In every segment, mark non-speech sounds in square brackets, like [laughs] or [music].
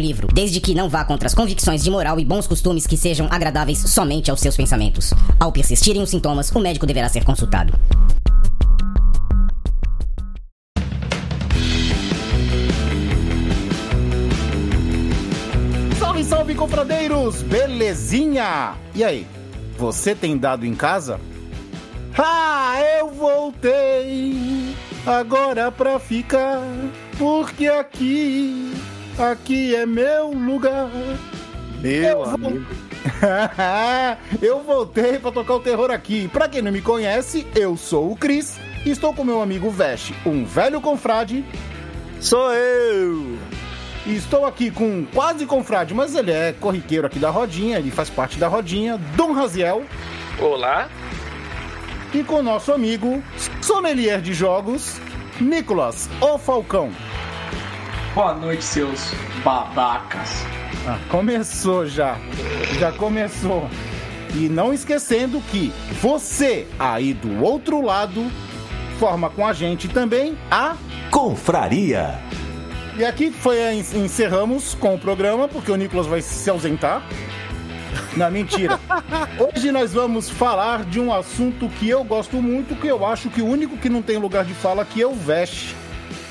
livro, desde que não vá contra as convicções de moral e bons costumes que sejam agradáveis somente aos seus pensamentos. Ao persistirem os sintomas, o médico deverá ser consultado. Salve, salve, confradeiros! Belezinha? E aí, você tem dado em casa? Ah, eu voltei agora pra ficar, porque aqui, aqui é meu lugar. Meu vou- amigo. [laughs] eu voltei pra tocar o terror aqui. Pra quem não me conhece, eu sou o Cris. e Estou com meu amigo Veste, um velho confrade. Sou eu! E estou aqui com um quase confrade, mas ele é corriqueiro aqui da rodinha, ele faz parte da rodinha, Dom Raziel. Olá. E com o nosso amigo, sommelier de jogos, Nicolas, o Falcão. Boa noite, seus babacas. Ah, começou já. Já começou. E não esquecendo que você aí do outro lado forma com a gente também a. Confraria. E aqui foi encerramos com o programa, porque o Nicolas vai se ausentar. Não, mentira. [laughs] Hoje nós vamos falar de um assunto que eu gosto muito, que eu acho que o único que não tem lugar de fala aqui é o Vest.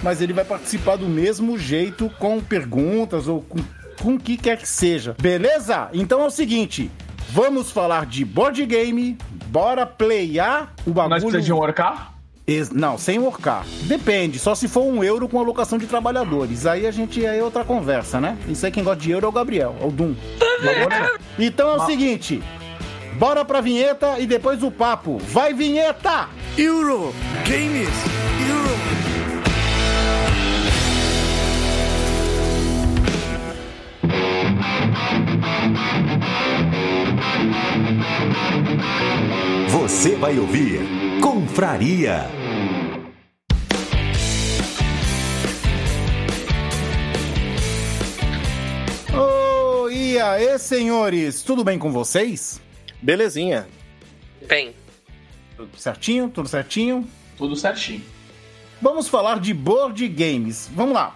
Mas ele vai participar do mesmo jeito, com perguntas ou com, com o que quer que seja. Beleza? Então é o seguinte: vamos falar de board game, bora playar o bagulho. Nós precisamos de um orcar? Não, sem orcar. Depende, só se for um euro com alocação de trabalhadores. Aí a gente aí é outra conversa, né? Isso aí quem gosta de euro é o Gabriel, é o Dum. Então é o seguinte: bora pra vinheta e depois o papo. Vai, vinheta! Euro! Games! Você vai ouvir Confraria. Ô, e aí, senhores? Tudo bem com vocês? Belezinha. Bem, Tudo certinho? Tudo certinho? Tudo certinho. Vamos falar de board games. Vamos lá.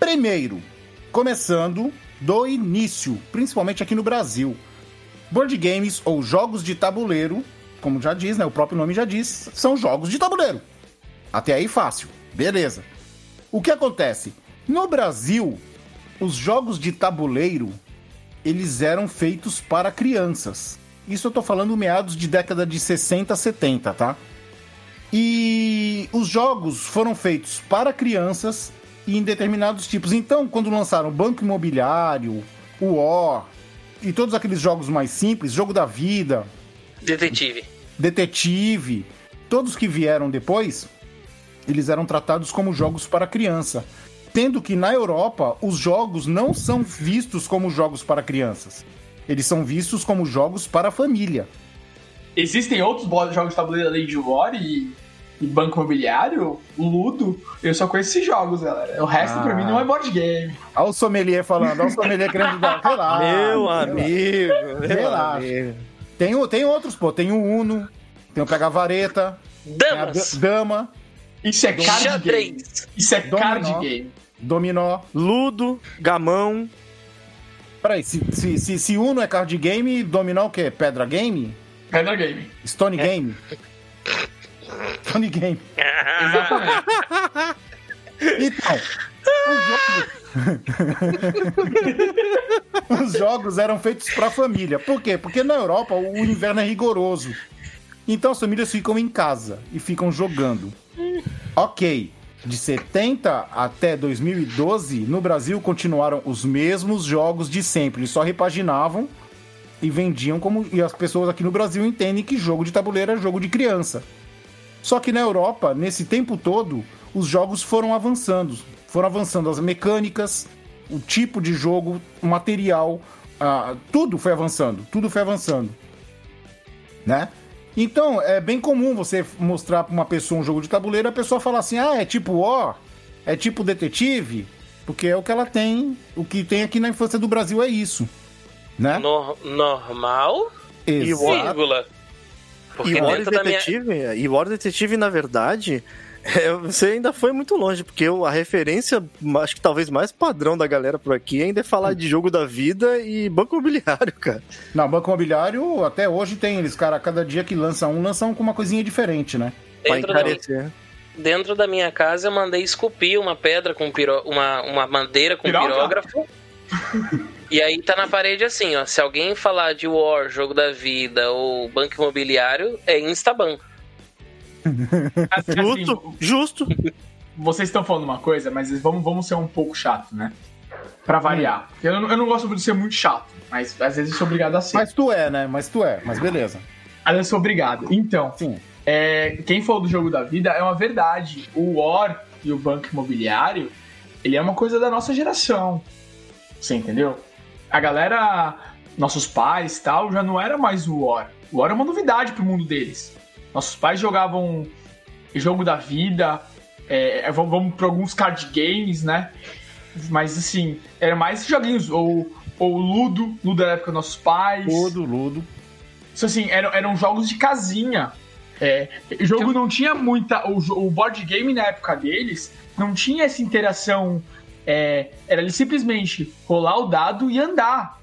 Primeiro, começando do início, principalmente aqui no Brasil. Board games ou jogos de tabuleiro, como já diz, né? O próprio nome já diz, são jogos de tabuleiro. Até aí fácil. Beleza. O que acontece? No Brasil, os jogos de tabuleiro, eles eram feitos para crianças. Isso eu tô falando meados de década de 60, 70, tá? E os jogos foram feitos para crianças em determinados tipos. Então, quando lançaram Banco Imobiliário, o War e todos aqueles jogos mais simples, Jogo da Vida, detetive. Detetive, todos que vieram depois, eles eram tratados como jogos para criança. Tendo que na Europa os jogos não são vistos como jogos para crianças. Eles são vistos como jogos para a família. Existem outros jogos de tabuleiro além de War e, e Banco Imobiliário, Ludo. Eu só conheço esses jogos, galera. O resto Ah. pra mim não é board game. Olha o sommelier falando, olha o sommelier querendo dar. [laughs] Relaxa, meu amigo! Relaxa. amigo. Tem, tem outros, pô. Tem o Uno, tem o Pega Vareta, tem a Damas. da- Dama, Isso é card game. Isso é Dominó. card game. Dominó. Ludo, gamão. Peraí, se, se, se, se Uno é card game, Dominó o quê? Pedra Game? Pedra game. Stone Game? Stone Game. Exatamente. Então, os jogos... [laughs] os jogos eram feitos pra família. Por quê? Porque na Europa o inverno é rigoroso. Então as famílias ficam em casa e ficam jogando. Ok. De 70 até 2012, no Brasil continuaram os mesmos jogos de sempre. Eles só repaginavam e vendiam como. E as pessoas aqui no Brasil entendem que jogo de tabuleiro é jogo de criança. Só que na Europa, nesse tempo todo, os jogos foram avançando. Foram avançando as mecânicas, o tipo de jogo, o material, ah, tudo foi avançando. Tudo foi avançando. Né? Então, é bem comum você mostrar pra uma pessoa um jogo de tabuleiro e a pessoa falar assim: ah, é tipo War, é tipo detetive, porque é o que ela tem, o que tem aqui na infância do Brasil é isso. Né? Nor- normal, Exato. vírgula. Porque E War dentro da minha... Detetive, e War Detetive, na verdade, é, você ainda foi muito longe, porque eu- a referência, acho que talvez mais padrão da galera por aqui, ainda é falar de jogo da vida e banco imobiliário, cara. Não, Banco Imobiliário até hoje tem eles, cara, cada dia que lança um, lançam com uma coisinha diferente, né? Pra Dentro da, encarecer. dentro da minha casa eu mandei esculpir uma pedra com piro... uma, uma madeira com Piroca? pirógrafo. [laughs] e aí tá na parede assim, ó. Se alguém falar de War, jogo da vida ou banco imobiliário, é Instaban. [laughs] Assim, Justo, justo. vocês estão falando uma coisa, mas vamos, vamos ser um pouco chato, né? Pra variar. Porque Eu, não- eu não gosto de ser muito chato, mas às vezes eu sou obrigado a ser. Mas tu é, né? Mas tu é, mas beleza. Às vezes eu sou obrigado. Então, Sim. é, quem falou do jogo da vida é uma verdade. O War e o banco imobiliário, ele é uma coisa da nossa geração. Você entendeu? A galera, nossos pais tal, já não era mais o War. O War é uma novidade pro mundo deles. Nossos pais jogavam jogo da vida, é, vamos, vamos pra alguns card games, né? Mas assim, era mais joguinhos, ou, ou Ludo, Ludo era da época dos nossos pais. Ludo, Ludo. Isso assim, eram, eram jogos de casinha. É, o jogo não tinha muita. O, o board game na época deles não tinha essa interação. É, era ali simplesmente rolar o dado e andar.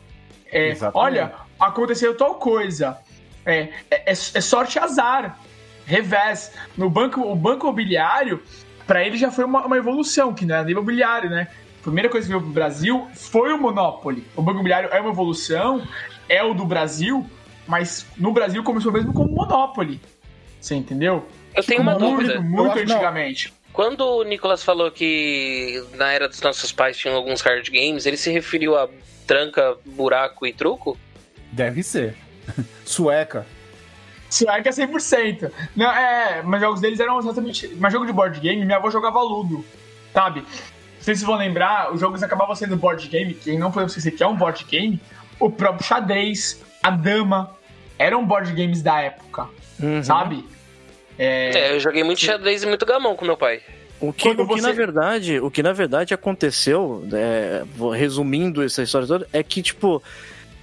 É, olha, aconteceu tal coisa. É, é, é- é sorte azar. Revés. No banco, o banco imobiliário, para ele já foi uma, uma evolução, que não era nem imobiliário, né? A primeira coisa que veio pro Brasil foi o Monopoly. O banco imobiliário é uma evolução, é o do Brasil, mas no Brasil começou mesmo como Monopoly. Você entendeu? Eu tenho uma muito, dúvida. Muito acho- não. Quando o Nicolas falou que na era dos nossos pais tinham alguns card games, ele se referiu a tranca, buraco e truco? Deve ser. [laughs] Sueca. Sueca 100%. Não, é, mas jogos deles eram exatamente. Mas jogo de board game, minha avó jogava Ludo, sabe? Não sei se vão lembrar, os jogos acabavam sendo board game, quem não podemos esquecer que é um board game, o próprio xadrez, a dama, eram board games da época, Uhum. sabe? É, É, eu joguei muito xadrez e muito gamão com meu pai. O que, Quando o que você- na verdade, o que na verdade aconteceu, é, resumindo essa história toda, é que tipo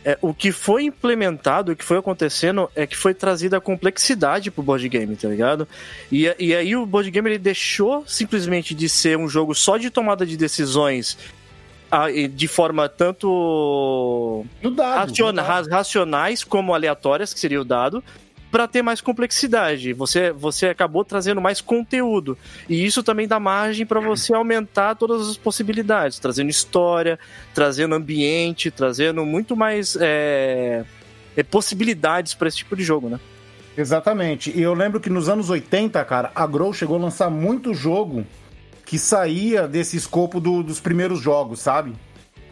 é, o que foi implementado, o que foi acontecendo é que foi trazida a complexidade pro board game, tá ligado? E, e aí o board game ele deixou simplesmente de ser um jogo só de tomada de decisões de forma tanto Do dado. raciona- racionais como aleatórias, que seria o dado, para ter mais complexidade. Você, você acabou trazendo mais conteúdo. E isso também dá margem para você aumentar todas as possibilidades, trazendo história, trazendo ambiente, trazendo muito mais é, é, possibilidades para esse tipo de jogo, né? Exatamente. E eu lembro que nos anos 80, cara, a Grow chegou a lançar muito jogo que saía desse escopo do- dos primeiros jogos, sabe?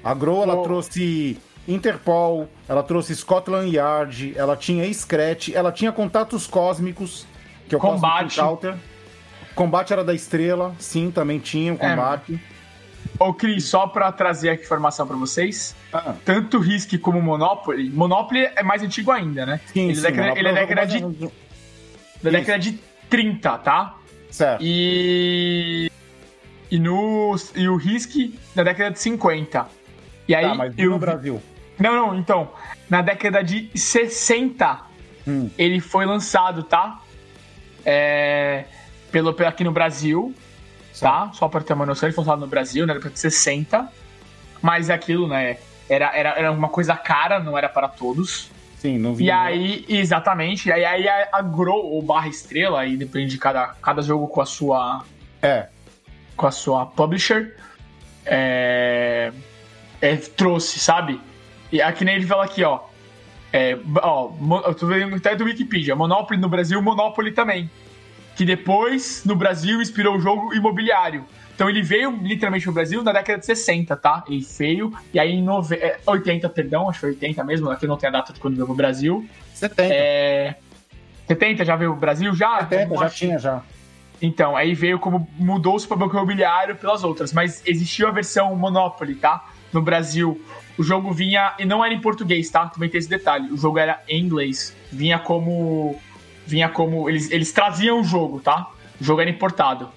A Grow, ela Oh. trouxe Interpol, ela trouxe Scotland Yard, ela tinha Scratch, ela tinha Contatos Cósmicos, que é o Combate. Cosmic. Combate era da Estrela, sim, também tinha o combate. Ô, Cris, só pra trazer aqui informação pra vocês, Ah, tanto Risk como Monopoly, Monopoly é mais antigo ainda, né? sim, ele, é sim, década, ela ele é jogou década de, da década de 30, tá? Certo. E. E, no, e o Risk da década de 50. E aí. Tá, mas eu no Brasil. Não, não, então. Na década de 60, Hum. ele foi lançado, tá? É, pelo, aqui no Brasil, tá? Só pra ter uma noção, ele foi lançado no Brasil, na década de 60. Mas é aquilo, né? Era, era, era uma coisa cara, não era para todos. Sim, não vi. E aí, exatamente, e aí, aí a, a Grow ou Barra Estrela, aí depende de cada, cada jogo com a sua É, com a sua publisher, é, é, trouxe, sabe? E aqui nem ele fala aqui, ó. É, ó, eu tô vendo até do Wikipedia. Monopoly no Brasil, Monopoly também. que depois, no Brasil, inspirou o jogo imobiliário. Então ele veio literalmente no Brasil na década de 60, tá? Ele veio, e aí em nove... é, 80, perdão, acho que foi 80 mesmo, aqui não tem a data de quando veio pro Brasil. 70. É... 70 já veio pro Brasil? Já? 70, já tinha, já. Então, aí veio como mudou-se para banco imobiliário pelas outras, mas existiu a versão Monopoly, tá? No Brasil, o jogo vinha e não era em português, tá? Também tem esse detalhe. O jogo era em inglês, vinha como vinha como eles, eles traziam o jogo, tá? O jogo era importado.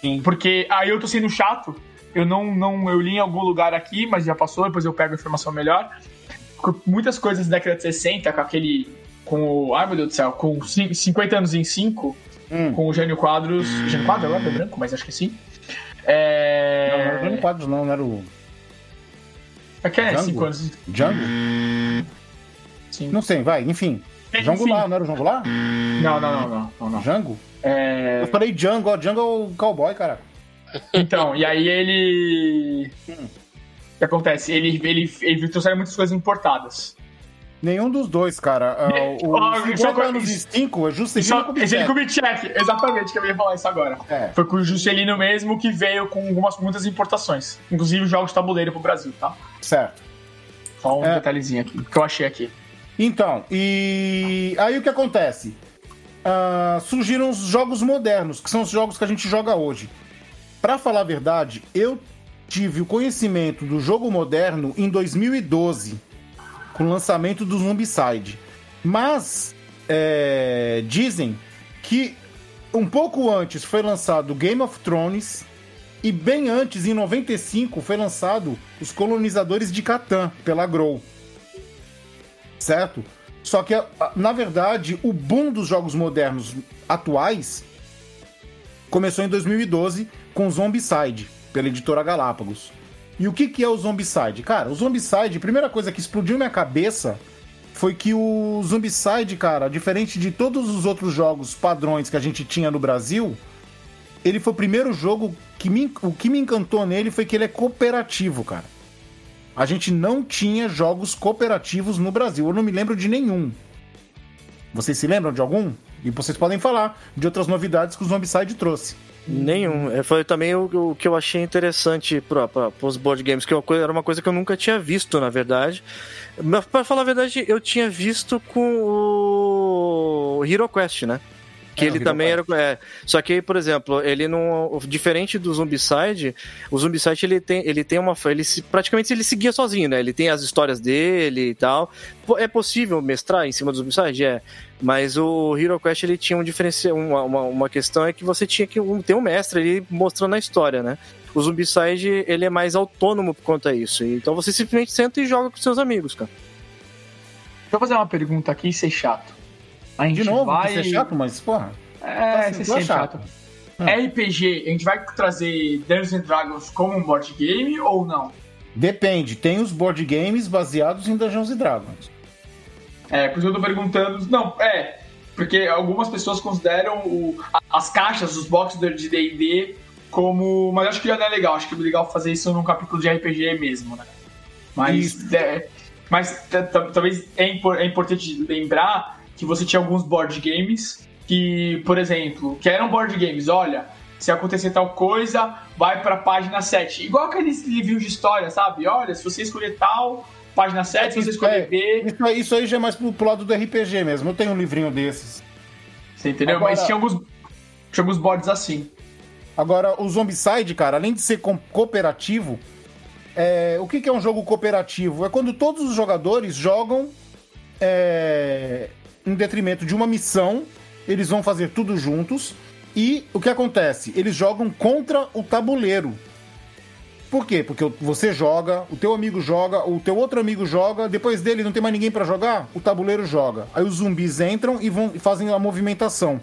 Sim. Porque aí eu tô sendo chato. Eu não não eu li em algum lugar aqui, mas já passou, depois eu pego a informação melhor. Muitas coisas da década de 60 com aquele com o, ai meu Deus do céu, com cin- 50 anos em 5, Hum. com o Jânio Quadros. Jânio Quadros agora é branco, mas acho que sim. Não, não É. era o Johnny Quadros, não, não era o É que é Django? 5 anos. Django? Sim. Não sei, vai, enfim. Enfim. Goulart, não era o João Goulart? Não, não, não, não, não, não. Django? É, Eu falei Django, ó, Django é o cowboy, cara. Então, e aí ele. O que acontece? Ele, ele, ele trouxeram muitas coisas importadas. Nenhum dos dois, cara. Ah, [laughs] O 50 só- anos e 5 é Juscelino Kubitschek. ele Kubitschek, exatamente, que eu ia falar isso agora. É. Foi com o Juscelino mesmo que veio com algumas, muitas importações. Inclusive jogos de tabuleiro pro Brasil, tá? Certo. Só um É. detalhezinho aqui, que eu achei aqui. Então, e aí o que acontece? Ah, surgiram os jogos modernos, que são os jogos que a gente joga hoje. Pra falar a verdade, eu tive o conhecimento do jogo moderno em 2012, com o lançamento do Zombicide. Mas é, dizem que um pouco antes foi lançado Game of Thrones e bem antes, em 95, foi lançado Os Colonizadores de Catan, pela Grow certo? Só que, na verdade, o boom dos jogos modernos atuais começou em 2012 com Zombicide, pela editora Galápagos. E o que, que é o Zombicide? Cara, o Zombicide, a primeira coisa que explodiu minha cabeça foi que o Zombicide, cara, diferente de todos os outros jogos padrões que a gente tinha no Brasil, ele foi o primeiro jogo que me, o que me encantou nele foi que ele é cooperativo, cara. A gente não tinha jogos cooperativos no Brasil. Eu não me lembro de nenhum. Vocês se lembram de algum? E vocês podem falar de outras novidades que o Zombicide trouxe. Nenhum. É, Foi também o, o que eu achei interessante para os board games, que era uma coisa que eu nunca tinha visto, na verdade. Mas, pra falar a verdade, eu tinha visto com o Hero Quest, né? Que É, ele também era. É, só que, por exemplo, ele não. Diferente do Zombicide, o Zombicide ele tem, ele tem uma. Ele se- praticamente ele seguia sozinho, né? Ele tem as histórias dele e tal. É possível mestrar em cima do Zombicide? É. Mas o Hero Quest ele tinha um diferencial. Uma, uma, uma questão é que você tinha que um- ter um mestre ali mostrando a história, né? O Zombicide ele é mais autônomo por conta disso. Então você simplesmente senta e joga com seus amigos, cara. Deixa eu fazer uma pergunta aqui e ser chato. A gente De novo, vai... vai... ser chato, mas, porra. É, Tá ser sendo sempre chato. RPG, a gente vai trazer Dungeons and Dragons como um board game ou não? Depende. Tem os board games baseados em Dungeons and Dragons. É, por isso eu tô perguntando. Não, é. Porque algumas pessoas consideram o- as caixas, os boxes de DD como. Mas eu acho que já não é legal. Acho que é legal fazer isso num capítulo de RPG mesmo, né? Mas. Isso. é, mas talvez é, impor- é importante lembrar que você tinha alguns board games que, por exemplo, que eram board games, olha. Se acontecer tal coisa, vai pra página 7. Igual aqueles livrinhos de história, sabe? Olha, se você escolher tal, página 7, se você escolher É, B. Isso aí, isso aí já é mais pro, pro lado do RPG mesmo. Eu tenho um livrinho desses. Você entendeu? Agora- Mas tinha alguns, tinha alguns boards assim. Agora, o Zombicide, cara, além de ser cooperativo, é, o que, que é um jogo cooperativo? É quando todos os jogadores jogam é, em detrimento de uma missão, eles vão fazer tudo juntos, e o que acontece? Eles jogam contra o tabuleiro. Por quê? Porque você joga, o teu amigo joga, o teu outro amigo joga, depois dele não tem mais ninguém pra jogar, o tabuleiro joga. Aí os zumbis entram e vão e fazem a movimentação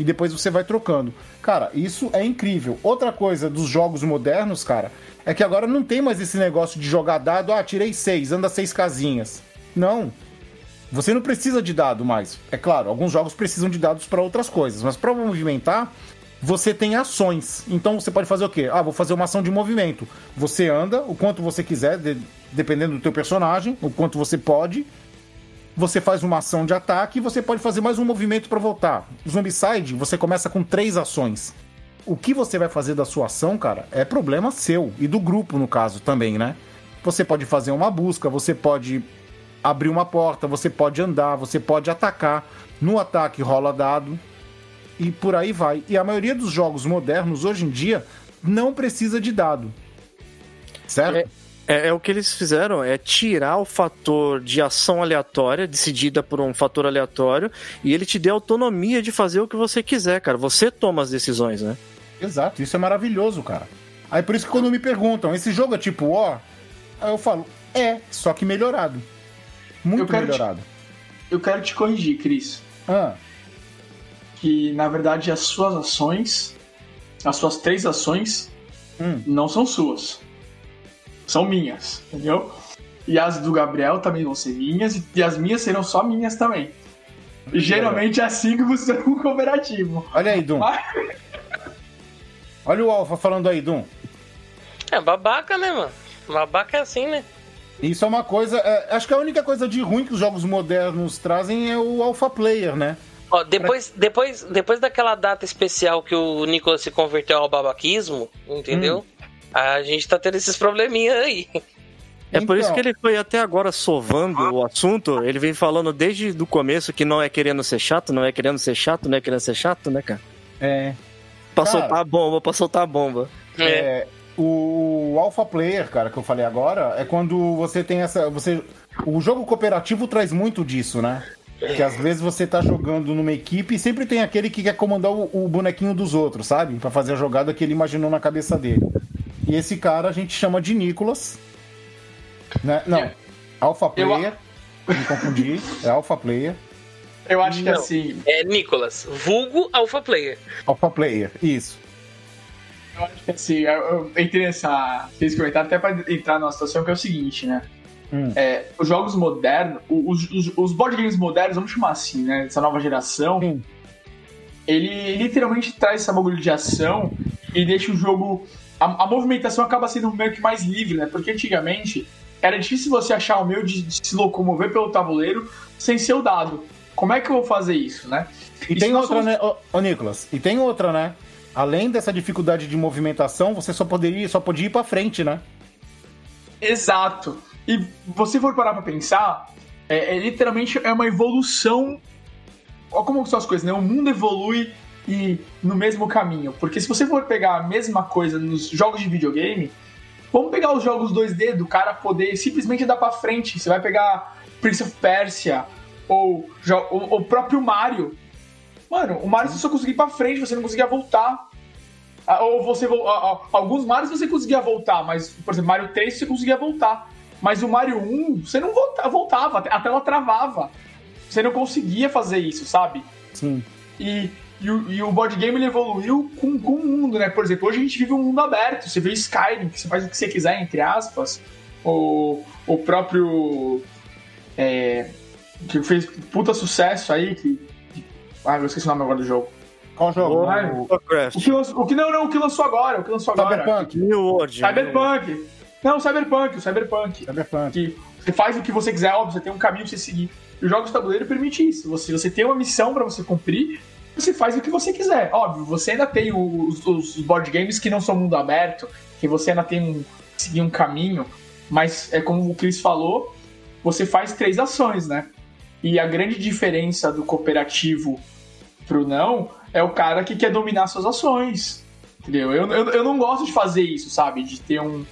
e depois você vai trocando. Cara, isso é incrível. Outra coisa dos jogos modernos, cara, é que agora não tem mais esse negócio de jogar dado, ah, tirei seis, anda seis casinhas. Não. Você não precisa de dado mais. É claro, alguns jogos precisam de dados para outras coisas, mas para movimentar, você tem ações. Então você pode fazer o quê? Ah, vou fazer uma ação de movimento. Você anda o quanto você quiser, de- dependendo do teu personagem, o quanto você pode. você faz uma ação de ataque e você pode fazer mais um movimento para voltar. Zombicide, você começa com três ações. O que você vai fazer da sua ação, cara, é problema seu e do grupo, no caso, também, né? Você pode fazer uma busca, você pode abrir uma porta, você pode andar, você pode atacar. No ataque rola dado e por aí vai. E a maioria dos jogos modernos hoje em dia não precisa de dado. Certo? É, é o que eles fizeram, é tirar o fator de ação aleatória, decidida por um fator aleatório, e ele te dê autonomia de fazer o que você quiser, cara. Você toma as decisões, né? Exato, isso é maravilhoso, cara. Aí por isso que quando me perguntam, esse jogo é tipo War? Aí eu falo, é, só que melhorado. Muito Eu quero te- melhorado. Eu quero te corrigir, Cris. Ah, Que na verdade as suas ações, as suas três ações, Hum. não são suas. São minhas, entendeu? E as do Gabriel também vão ser minhas, e- as minhas serão só minhas também. E geralmente é assim que funciona um cooperativo. olha aí, Dum. Mas- Olha o Alpha falando aí, Dum. É babaca, né, mano? Babaca é assim, né? Isso é uma coisa. é, acho que a única coisa de ruim que os jogos modernos trazem é o Alpha Player, né? Ó, depois, depois, depois daquela data especial que o Nicolas se converteu ao babaquismo, entendeu? A gente tá tendo esses probleminha aí. É por isso Então. que ele foi até agora sovando o assunto. Ele vem falando desde o começo que não é querendo ser chato, não é querendo ser chato, não é querendo ser chato, né, cara? É. Pra Cara. soltar a bomba, pra soltar a bomba. É. É, o Alpha Player, cara, que eu falei agora, é quando você tem essa. Você, o jogo cooperativo traz muito disso, né? Que às vezes você tá jogando numa equipe e sempre tem aquele que quer comandar o, o bonequinho dos outros, sabe? Pra fazer a jogada que ele imaginou na cabeça dele. E esse cara a gente chama de Nicholas. Né? Não, É. Alpha Eu- Player. Me confundi. É Alpha Player. Eu acho que Não. assim, É Nicolas, vulgo Alpha Player. Alpha Player, isso. Eu acho que assim, eu, eu entrei nessa. Fiz comentário até pra entrar numa situação que é o seguinte, né? Hum. É, os jogos modernos, os, os, os board games modernos, vamos chamar assim, né? Dessa nova geração, Sim. ele literalmente traz essa bagulho de ação e deixa o jogo. A, a movimentação acaba sendo meio que mais livre, né? Porque antigamente era difícil você achar o meio de, de se locomover pelo tabuleiro sem ser o dado. Como é que eu vou fazer isso, né? E E tem outra, somos- né, ô, ô Nicolas? E tem outra, né? Além dessa dificuldade de movimentação, você só poderia, só podia ir pra frente, né? Exato. E você for parar pra pensar, é, é literalmente é uma evolução. Olha como são as coisas, né? O mundo evolui e no mesmo caminho. Porque se você for pegar a mesma coisa nos jogos de videogame, vamos pegar os jogos 2D do cara poder simplesmente dar pra frente. Você vai pegar Prince of Persia ou o próprio Mario. Mano, o Mario você só conseguia ir pra frente, você não conseguia voltar. Ah, Ou você vo- ah, ah, alguns Marios você conseguia voltar, mas, por exemplo, Mario 3 você conseguia voltar. Mas o Mario 1, você não volta- voltava, a tela travava. Você não conseguia fazer isso, sabe? Sim. E, e, o, e o board game ele evoluiu com, com o mundo, né? Por exemplo, hoje a gente vive um mundo aberto. Você vê Skyrim, que você faz o que você quiser, entre aspas. O, o próprio. é, que fez puta sucesso aí, que. Ah, eu esqueci o nome agora do jogo. Qual jogo? O O que, lançou, o que não, não, o que lançou agora, o que lançou agora. Cyberpunk. New World. Cyberpunk. Não, o Cyberpunk, o Cyberpunk. Cyberpunk. Que você faz o que você quiser, óbvio, você tem um caminho pra você seguir. E os jogos de tabuleiro permite isso. Você, você tem uma missão pra você cumprir, você faz o que você quiser. Óbvio, você ainda tem os, os board games que não são mundo aberto, que você ainda tem um seguir um caminho, mas é como o Chris falou, você faz três ações, né? E a grande diferença do cooperativo pro não é o cara que quer dominar suas ações. Entendeu? Eu, eu, eu não gosto de fazer isso, sabe? De ter um,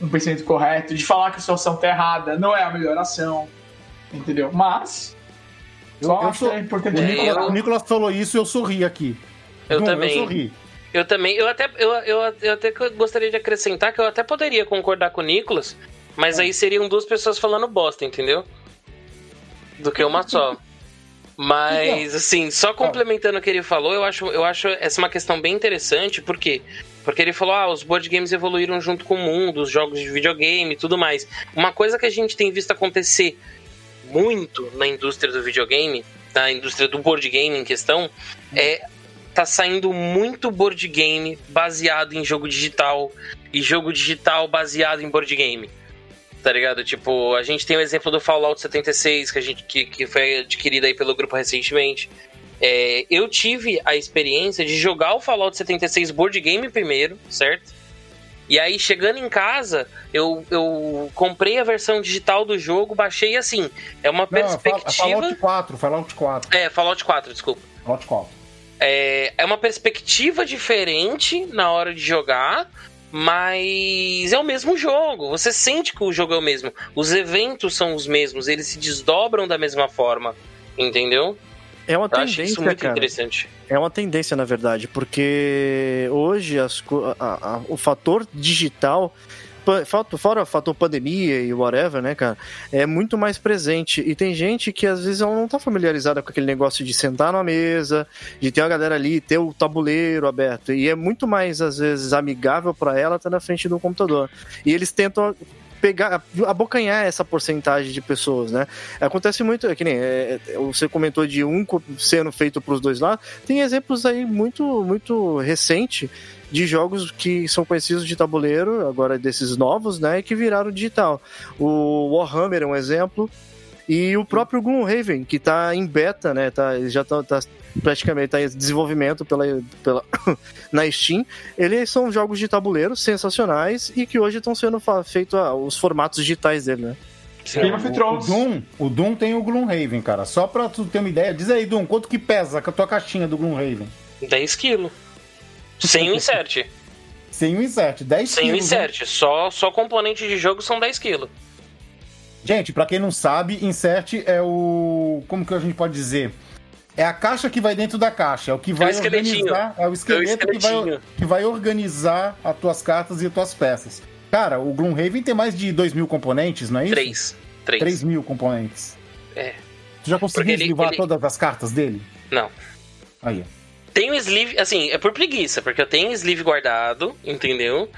um pensamento correto, de falar que a sua ação tá errada, não é a melhor ação. Entendeu? Mas. Eu- Só eu acho sou- que é importante. O É, Nicolas, eu- o Nicolas falou isso e eu sorri aqui. Eu Dum, também. Eu sorri. Eu também, eu até, eu, eu, eu até gostaria de acrescentar que eu até poderia concordar com o Nicolas, mas aí seriam duas pessoas falando bosta, entendeu? Do que uma só. Mas, assim, só complementando o que ele falou, eu acho, eu acho essa uma questão bem interessante, por quê? Porque ele falou, ah, os board games evoluíram junto com o mundo, os jogos de videogame e tudo mais. Uma coisa que a gente tem visto acontecer muito na indústria do videogame, na indústria do board game em questão, é tá saindo muito board game baseado em jogo digital e jogo digital baseado em board game. Tá ligado? Tipo, a gente tem o exemplo do Fallout 76, que, a gente, que, que foi adquirido aí pelo grupo recentemente. É, eu tive a experiência de jogar o Fallout 76 board game primeiro, certo? E aí, chegando em casa, eu, eu comprei a versão digital do jogo, baixei assim. É uma Não, é perspectiva. Fallout 4, Fallout 4. É, Fallout 4, desculpa. Fallout 4. É, é uma perspectiva diferente na hora de jogar, mas é o mesmo jogo. Você sente que o jogo é o mesmo. Os eventos são os mesmos, eles se desdobram da mesma forma. Entendeu? É uma Eu acho isso tendência, muito cara. interessante. É uma tendência, na verdade, porque hoje as a- a- o fator digital, fora o fator pandemia e whatever, né, cara, é muito mais presente. E tem gente que às vezes ela não tá familiarizada com aquele negócio de sentar numa mesa, de ter a galera ali, ter o tabuleiro aberto. E é muito mais, às vezes, amigável para ela estar na frente do computador. E eles tentam pegar, abocanhar essa porcentagem de pessoas, né? Acontece muito, é que nem é, é, você comentou de um sendo feito para os dois lados, tem exemplos aí muito, muito recente de jogos que são conhecidos de tabuleiro, agora desses novos, né, e que viraram digital. O Warhammer é um exemplo, e o próprio Gloomhaven, que tá em beta, né, tá, ele já tá, tá praticamente tá em desenvolvimento pela, pela [coughs] na Steam. Eles são jogos de tabuleiro sensacionais e que hoje estão sendo feitos os formatos digitais dele, né? Game of O, o Thrones. Doom, o Doom tem o Gloomhaven, cara. Só pra tu ter uma ideia, diz aí, Doom, quanto que pesa a tua caixinha do Gloomhaven? 10 quilos. Sem o insert. Sem o insert, 10 Sem o quilos. né? insert. Só, só componente de jogo são 10 quilos. Gente, pra quem não sabe, insert é o. Como que a gente pode dizer? É a caixa que vai dentro da caixa. É o que vai esqueletinho. organizar. É o esqueleto que vai, que vai organizar as tuas cartas e as tuas peças. Cara, o Gloomhaven tem mais de 2 mil componentes, não é isso? 3. 3. 3 mil componentes. É. Tu já conseguiu esquivar ele- todas as cartas dele? Não. Aí, ó. Tenho sleeve, assim, é por preguiça, porque eu tenho sleeve guardado, entendeu?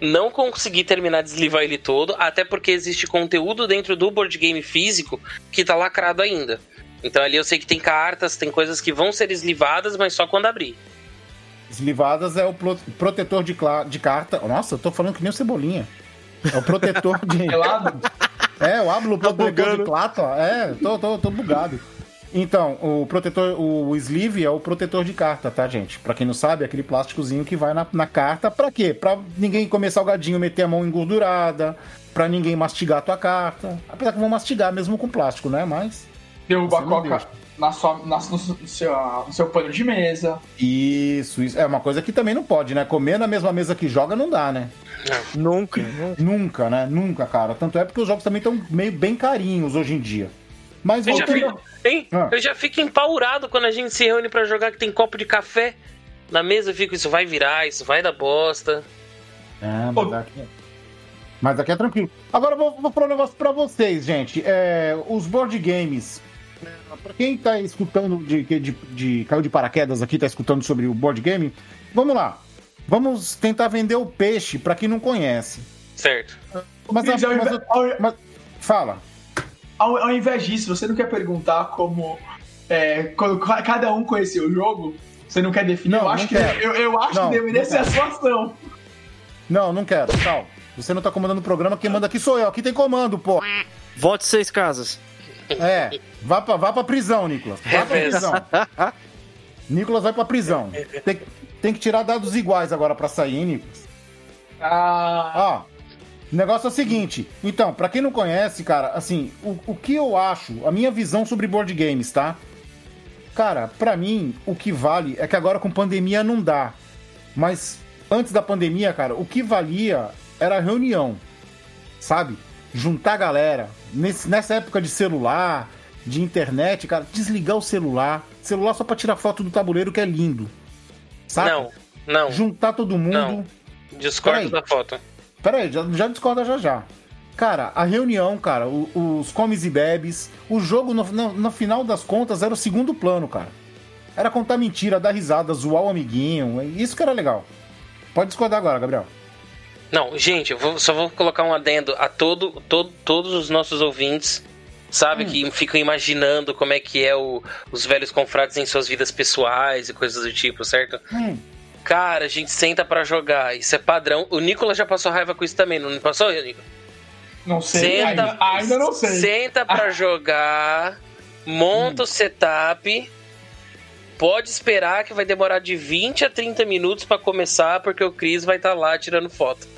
Não consegui terminar de eslivar ele todo, até porque existe conteúdo dentro do board game físico que tá lacrado ainda. Então ali eu sei que tem cartas, tem coisas que vão ser eslivadas, mas só quando abrir. Eslivadas é o pro- protetor de, de carta. Nossa, eu tô falando que nem o Cebolinha. É o protetor de. [laughs] Pelado? É, eu abro o Tá protetor bugando. de plata. ó. É, tô, tô, tô bugado. Então, o protetor, o sleeve é o protetor de carta, tá, gente? Pra quem não sabe, é aquele plásticozinho que vai na, na carta. Pra quê? Pra ninguém comer salgadinho, meter a mão engordurada, pra ninguém mastigar a tua carta. Apesar que vão mastigar mesmo com plástico, né? Mas. Derruba Você a não coca na sua, na, no, seu, no seu pano de mesa. Isso, isso. É uma coisa que também não pode, né? Comer na mesma mesa que joga não dá, né? Nunca. nunca. Nunca, né? Nunca, cara. Tanto é porque os jogos também estão meio bem carinhos hoje em dia. Mas Eu já, voltando. fico, hein? Ah. eu já fico empaurado quando a gente se reúne pra jogar que tem copo de café na mesa. Eu fico, isso vai virar, isso vai dar bosta. É, mas aqui, mas aqui é tranquilo. Agora eu vou, vou falar um negócio pra vocês, gente. É, os board games. é, Pra quem tá escutando de, de, de. caiu de paraquedas aqui, tá escutando sobre o board game, vamos lá. Vamos tentar vender o peixe pra quem não conhece. Certo. Mas, ao, mas ao- mas- fala. Ao- ao invés disso, você não quer perguntar como é, quando cada um conheceu o jogo? Você não quer definir? Não, eu não acho, que, quero. eu, eu acho Não, que deveria ser a sua ação. Não, não quero. Tchau. Você não tá comandando o programa, quem manda aqui sou eu. Aqui tem comando, pô. Vote seis casas. É, vá pra, vá pra prisão, Nicolas. Vá pra É prisão. Nicolas vai pra prisão. Tem, tem que tirar dados iguais agora pra sair, hein, Nicolas? Ah, Ó, o negócio é o seguinte. Então, pra quem não conhece, cara, assim, o, o que eu acho, a minha visão sobre board games, tá? Cara, pra mim, o que vale é que agora com pandemia não dá. Mas antes da pandemia, cara, o que valia era a reunião. Sabe? Juntar a galera. Nesse- nessa época de celular, de internet, cara, desligar o celular. Celular só pra tirar foto do tabuleiro, que é lindo. Sabe? Não, não. Juntar todo mundo. Não. Discordo da foto. Pera aí, já, já discorda já já. Cara, a reunião, cara, o- os comes e bebes, o jogo, no, no- no final das contas, era o segundo plano, cara. Era contar mentira, dar risada, zoar o amiguinho. Isso que era legal. Pode discordar agora, Gabriel. Não, gente, eu vou- só vou colocar um adendo a todo, todo, todos os nossos ouvintes, sabe, que ficam imaginando como é que é o, os velhos confrades em suas vidas pessoais e coisas do tipo, certo? Hum. Cara, a gente senta pra jogar, isso é padrão. O Nicolas já passou raiva com isso também, não passou, Nicolas? Não sei, Senta, ainda, ainda não sei. Senta pra jogar, monta o setup. Pode esperar que vai demorar de 20 a 30 minutos pra começar, porque o Chris vai estar lá tirando foto.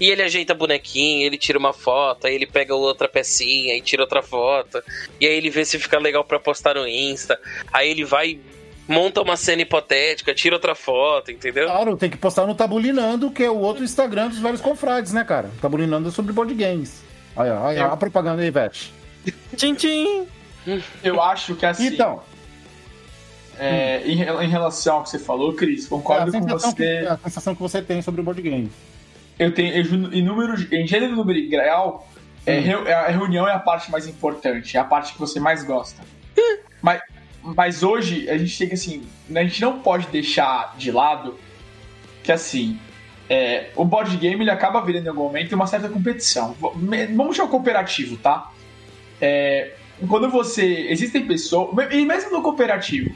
E ele ajeita bonequinho, ele tira uma foto, aí ele pega outra pecinha e tira outra foto. E aí ele vê se fica legal pra postar no Insta. Aí ele vai, monta uma cena hipotética, tira outra foto, entendeu? Claro, tem que postar no Tabulinando, que é o outro Instagram dos vários confrades, né, cara? Tabulinando é sobre board games. Olha, olha Eu- a propaganda aí, Ivete. Tchim, tchim. Eu acho que assim. Então, é, em, rela- em relação ao que você falou, Cris, é concordo com sensação que, você. é a sensação que você tem sobre o board game. Eu tenho eu, em número, em gênero número e grau, é, Hum. é, a reunião é a parte mais importante, é a parte que você mais gosta. mas, mas hoje a gente tem que assim, a gente não pode deixar de lado que assim, é, o board game ele acaba virando em algum momento uma certa competição. Vamos chamar cooperativo, tá? É, quando você. Existem pessoas. E mesmo no cooperativo,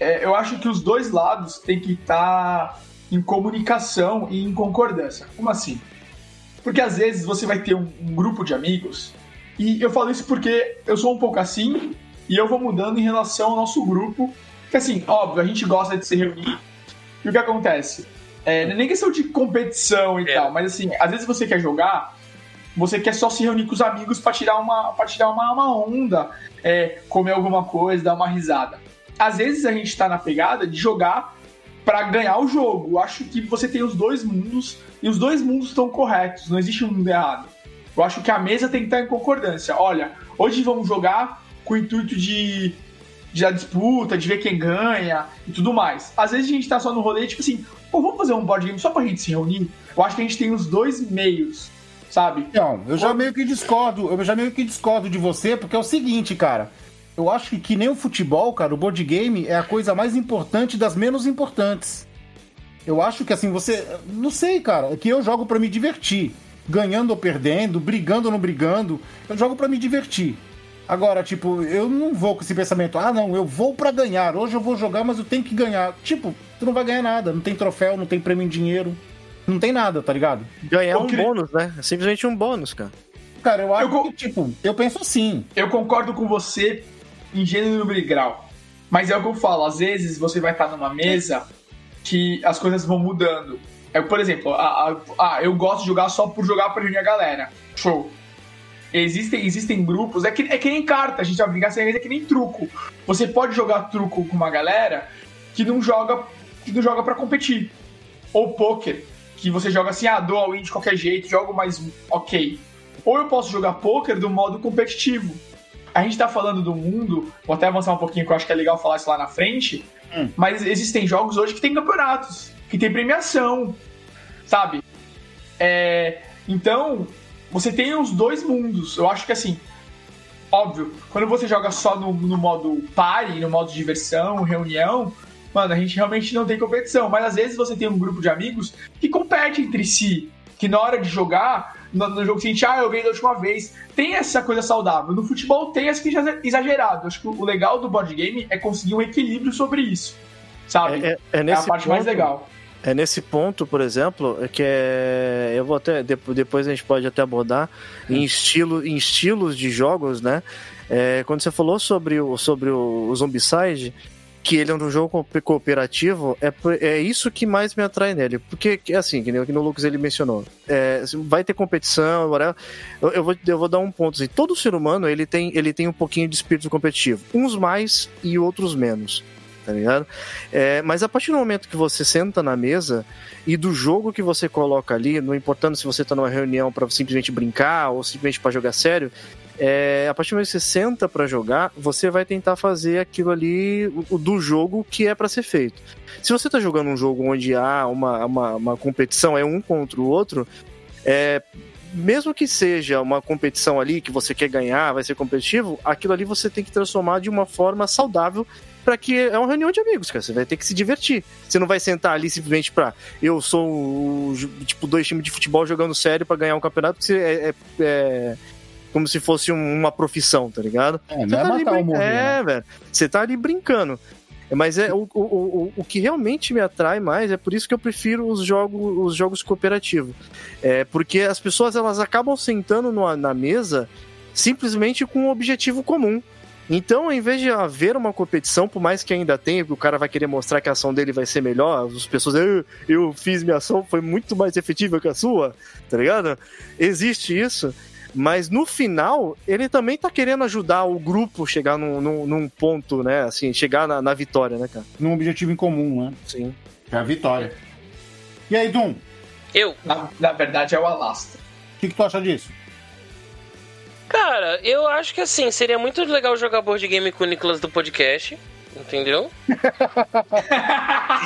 é, eu acho que os dois lados têm que estar em comunicação e em concordância. Como assim? Porque às vezes você vai ter um, um grupo de amigos, e eu falo isso porque eu sou um pouco assim, e eu vou mudando em relação ao nosso grupo. Que assim, óbvio, a gente gosta de se reunir, e o que acontece? É, não é nem questão de competição e É. tal, mas assim, às vezes você quer jogar, você quer só se reunir com os amigos pra tirar uma, pra tirar uma, uma onda, é, comer alguma coisa, dar uma risada. Às vezes a gente tá na pegada de jogar pra ganhar o jogo. Eu acho que você tem os dois mundos e os dois mundos estão corretos, não existe um mundo errado. Eu acho que a mesa tem que estar em concordância. Olha, hoje vamos jogar com o intuito de, de a disputa, de ver quem ganha e tudo mais. Às vezes a gente tá só no rolê, tipo assim, pô, vamos fazer um board game só pra gente se reunir? Eu acho que a gente tem os dois meios, sabe? Não, eu já meio que discordo, eu já meio que discordo de você, porque é o seguinte, cara. Eu acho que, que nem o futebol, cara, o board game é a coisa mais importante das menos importantes. Eu acho que assim, você. Não sei, cara, é que eu jogo pra me divertir. Ganhando ou perdendo, brigando ou não brigando. Eu jogo pra me divertir. Agora, tipo, eu não vou com esse pensamento, ah, não, eu vou pra ganhar. Hoje eu vou jogar, mas eu tenho que ganhar. Tipo, tu não vai ganhar nada. Não tem troféu, não tem prêmio em dinheiro. Não tem nada, tá ligado? Ganhar Eu um queria- bônus, né? É simplesmente um bônus, cara. Cara, eu acho co- que, tipo, eu penso assim. Eu concordo com você em gênero, e grau. Mas é o que eu falo, às vezes você vai estar numa mesa que as coisas vão mudando. É, por exemplo, ah, eu gosto de jogar só por jogar pra reunir a galera. Show. Existem, existem grupos, é que, é que nem carta, a gente vai brincar, é que nem truco. Você pode jogar truco com uma galera que não joga, que não joga para competir. Ou poker, que você joga assim, ah, dou all-in de qualquer jeito, jogo mais ok. Ou eu posso jogar poker do modo competitivo. A gente tá falando do mundo, vou até avançar um pouquinho, que eu acho que é legal falar isso lá na frente, Hum. mas existem jogos hoje que tem campeonatos, que tem premiação, sabe? É, então, você tem os dois mundos. Eu acho que assim, óbvio, quando você joga só no, no modo party, no modo diversão, reunião, mano, a gente realmente não tem competição. Mas às vezes você tem um grupo de amigos que compete entre si. Que na hora de jogar, no, no jogo seguinte, ah, eu ganhei da última vez. Tem essa coisa saudável. No futebol tem essa que já é exagerado. Acho que o legal do board game é conseguir um equilíbrio sobre isso. Sabe? É, é- é É nesse a parte mais ponto- legal. É nesse ponto, por exemplo, é que é, eu vou até depo- depois a gente pode até abordar em estilo, em estilos de jogos, né? É, quando você falou sobre o sobre o, Zombicide, que ele é um jogo co- cooperativo, é, é isso que mais me atrai nele, porque é assim, que no Lucas ele mencionou, é, vai ter competição, eu, eu vou eu vou dar um ponto assim, todo ser humano ele tem ele tem um pouquinho de espírito competitivo, uns mais e outros menos. Tá ligado? É, mas a partir do momento que você senta na mesa e do jogo que você coloca ali, não importando se você tá numa reunião para simplesmente brincar ou simplesmente para jogar sério, é, a partir do momento que você senta para jogar, você vai tentar fazer aquilo ali do jogo que é para ser feito. Se você tá jogando um jogo onde há uma, uma, uma competição, é um contra o outro, é, mesmo que seja uma competição ali que você quer ganhar, vai ser competitivo, aquilo ali você tem que transformar de uma forma saudável para que é uma reunião de amigos, cara. Você vai ter que se divertir. Você não vai sentar ali simplesmente pra eu sou o, tipo dois times de futebol jogando sério para ganhar um campeonato, porque você é, é- é como se fosse um- uma profissão, tá ligado? É, Você não é tá ali matar brin- morrer. É, né? velho. Você tá ali brincando. Mas é o, o, o, o que realmente me atrai mais, é por isso que eu prefiro os jogos, os jogos cooperativos. É porque as pessoas elas acabam sentando no, na mesa simplesmente com um objetivo comum. Então, ao invés de haver uma competição, por mais que ainda tenha, o cara vai querer mostrar que a ação dele vai ser melhor, as pessoas, eu, eu fiz minha ação, foi muito mais efetiva que a sua, tá ligado? Existe isso. Mas no final, ele também tá querendo ajudar o grupo chegar num, num, num ponto, né? Assim, chegar na, na, vitória, né, cara? Num objetivo em comum, né? Sim. É a vitória. E aí, Dum? Eu. Na, na verdade, é o Alasta. O que, que tu acha disso? Cara, eu acho que assim, seria muito legal jogar board game com o Nicolas do podcast. Entendeu? [laughs]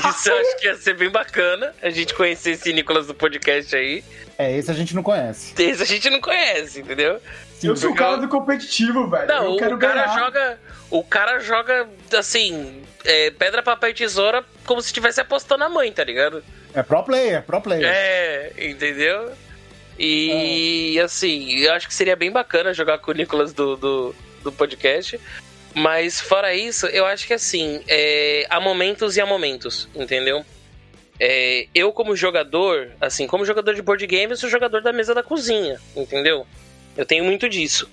Isso eu acho que ia ser bem bacana. A gente conhecer esse Nicolas do podcast aí. É, esse a gente não conhece. Esse a gente não conhece, entendeu? Sim, eu sou o cara do competitivo, velho. Não, eu quero o cara ganhar. joga. O cara joga assim. É, pedra, papel e tesoura como se estivesse apostando na mãe, tá ligado? É pro player, pro player. É, entendeu? E assim, eu acho que seria bem bacana jogar com o Nicolas do, do, do podcast. Mas fora isso, eu acho que assim, é, há momentos e há momentos, entendeu? É, eu, como jogador, assim, como jogador de board game, eu sou jogador da mesa da cozinha, entendeu? Eu tenho muito disso.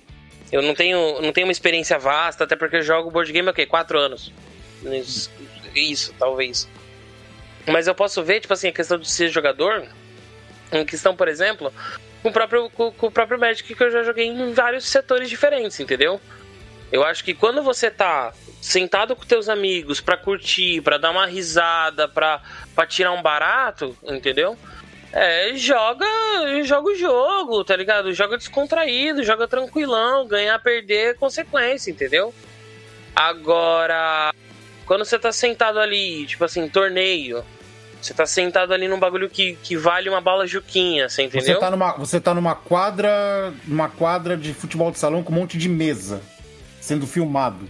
Eu não tenho, não tenho uma experiência vasta, até porque eu jogo board game há okay, quatro anos. Isso, talvez. Mas eu posso ver, tipo assim, a questão de ser jogador, em questão, por exemplo, com o próprio, com, com o próprio Magic que eu já joguei em vários setores diferentes, entendeu? Eu acho que quando você tá sentado com teus amigos para curtir, para dar uma risada, para tirar um barato, entendeu? É, joga, joga o jogo, tá ligado? Joga descontraído, joga tranquilão, ganhar, perder é consequência, entendeu? Agora, quando você tá sentado ali, tipo assim, torneio, você tá sentado ali num bagulho que, que vale uma bala juquinha, você entendeu? Você tá numa, você tá numa quadra, numa quadra de futebol de salão com um monte de mesa sendo filmado.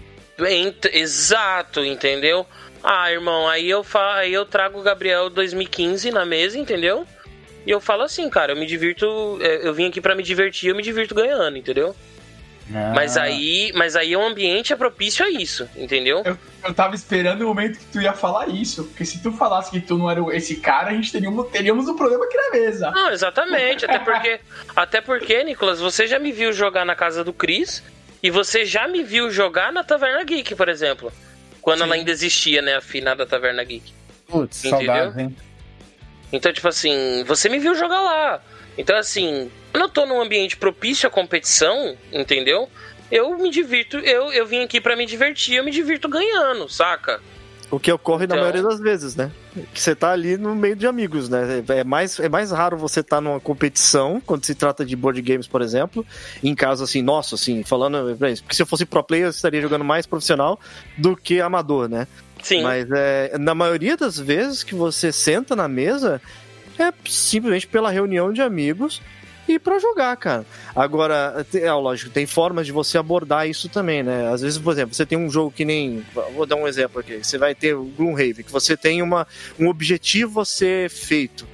Exato, entendeu? Ah, irmão, aí eu, aí eu trago o Gabriel 2015 na mesa, entendeu? E eu falo assim, cara, eu me divirto. é, Eu vim aqui para me divertir, eu me divirto ganhando, entendeu? Ah. Mas aí, mas aí o ambiente é propício a isso, entendeu? Eu, eu tava esperando o momento que tu ia falar isso. Porque se tu falasse que tu não era esse cara, a gente teríamos, teríamos um problema aqui na mesa. Não, exatamente. até porque, [laughs] até porque, Nicolas, você já me viu jogar na casa do Cris e você já me viu jogar na Taverna Geek, por exemplo. Quando Sim. ela ainda existia, né? A finada Taverna Geek. Putz, Entendeu? hein? Então, tipo assim, você me viu jogar lá. Então, assim, quando eu tô num ambiente propício à competição, entendeu? Eu me divirto, eu, eu vim aqui para me divertir, eu me divirto ganhando, saca? O que ocorre Então- na maioria das vezes, né? Que você tá ali no meio de amigos, né? É mais, é mais raro você estar numa competição, quando se trata de board games, por exemplo, em caso assim, nossa, assim, falando. Porque se eu fosse pro player, eu estaria jogando mais profissional do que amador, né? Sim. Mas é, na maioria das vezes que você senta na mesa, é simplesmente pela reunião de amigos e pra jogar, cara. Agora, é lógico, tem formas de você abordar isso também, né? Às vezes, por exemplo, você tem um jogo que nem. Vou dar um exemplo aqui. Você vai ter o Gloomhaven, que você tem uma, um objetivo a ser feito.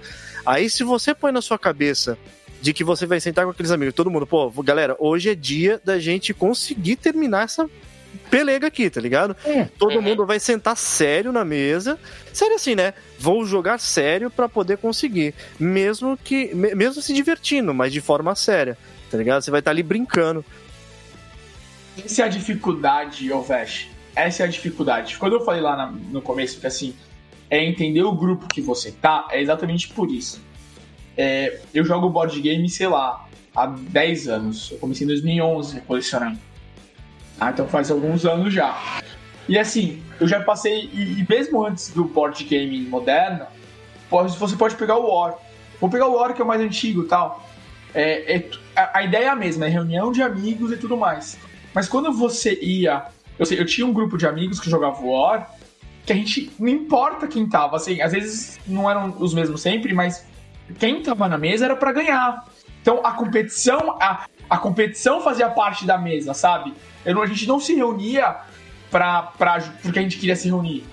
Aí, se você põe na sua cabeça de que você vai sentar com aqueles amigos, todo mundo, pô, galera, hoje é dia da gente conseguir terminar essa pelega aqui, tá ligado? Todo Uhum. mundo vai sentar sério na mesa. Sério assim, né? Vou jogar sério pra poder conseguir. Mesmo que. me- Mesmo se divertindo, mas de forma séria. Tá ligado? Você vai estar ali brincando. Essa é a dificuldade, Ovesh. Essa é a dificuldade. Quando eu falei lá na- no começo que assim, é entender o grupo que você tá, é exatamente por isso. É, eu jogo board game, sei lá, há 10 anos. Eu comecei em 2011 colecionando. Ah, então faz alguns anos já. E assim, eu já passei, e, e mesmo antes do board game moderno, pode- você pode pegar o War. Vou pegar o War, que é o mais antigo e tal. É, é- a, a ideia é a mesma, é reunião de amigos e tudo mais. Mas quando você ia. Eu, eu tinha um grupo de amigos que jogava War, que a gente. Não importa quem tava, assim, às vezes não eram os mesmos sempre, mas quem tava na mesa era pra ganhar. Então a competição. A, a competição fazia parte da mesa, sabe? Eu a gente não se reunia pra, pra, porque a gente queria se reunir.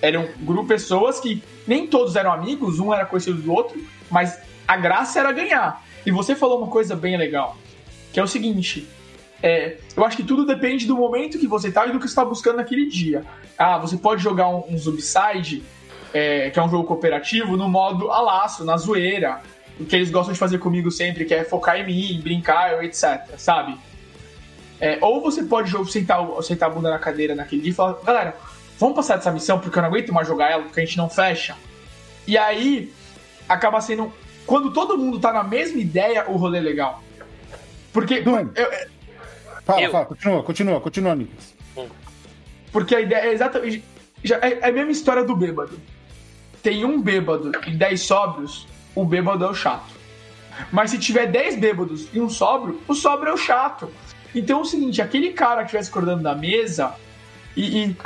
Era um grupo de pessoas que nem todos eram amigos, um era conhecido do outro, mas a graça era ganhar. E você falou uma coisa bem legal, que é o seguinte: É, eu acho que tudo depende do momento que você tá e do que você tá buscando naquele dia. Ah, você pode jogar um, um Zombicide, é, que é um jogo cooperativo, no modo a laço, na zoeira. O que eles gostam de fazer comigo sempre, que é focar em mim, brincar, etc, sabe? É, ou você pode jogo, sentar, sentar a bunda na cadeira naquele dia e falar, galera, vamos passar dessa missão porque eu não aguento mais jogar ela, porque a gente não fecha. E aí, acaba sendo. Quando todo mundo tá na mesma ideia, o rolê é legal. Porque. Doom. eu- Fala, Eu- fala, continua, continua, continua, Nicolas. Porque a ideia é exatamente. Já é, é a mesma história do bêbado. Tem um bêbado e 10 sóbrios, o bêbado é o chato. Mas se tiver 10 bêbados e um sóbrio, o sóbrio é o chato. Então é o seguinte, aquele cara que estiver acordando da mesa e, e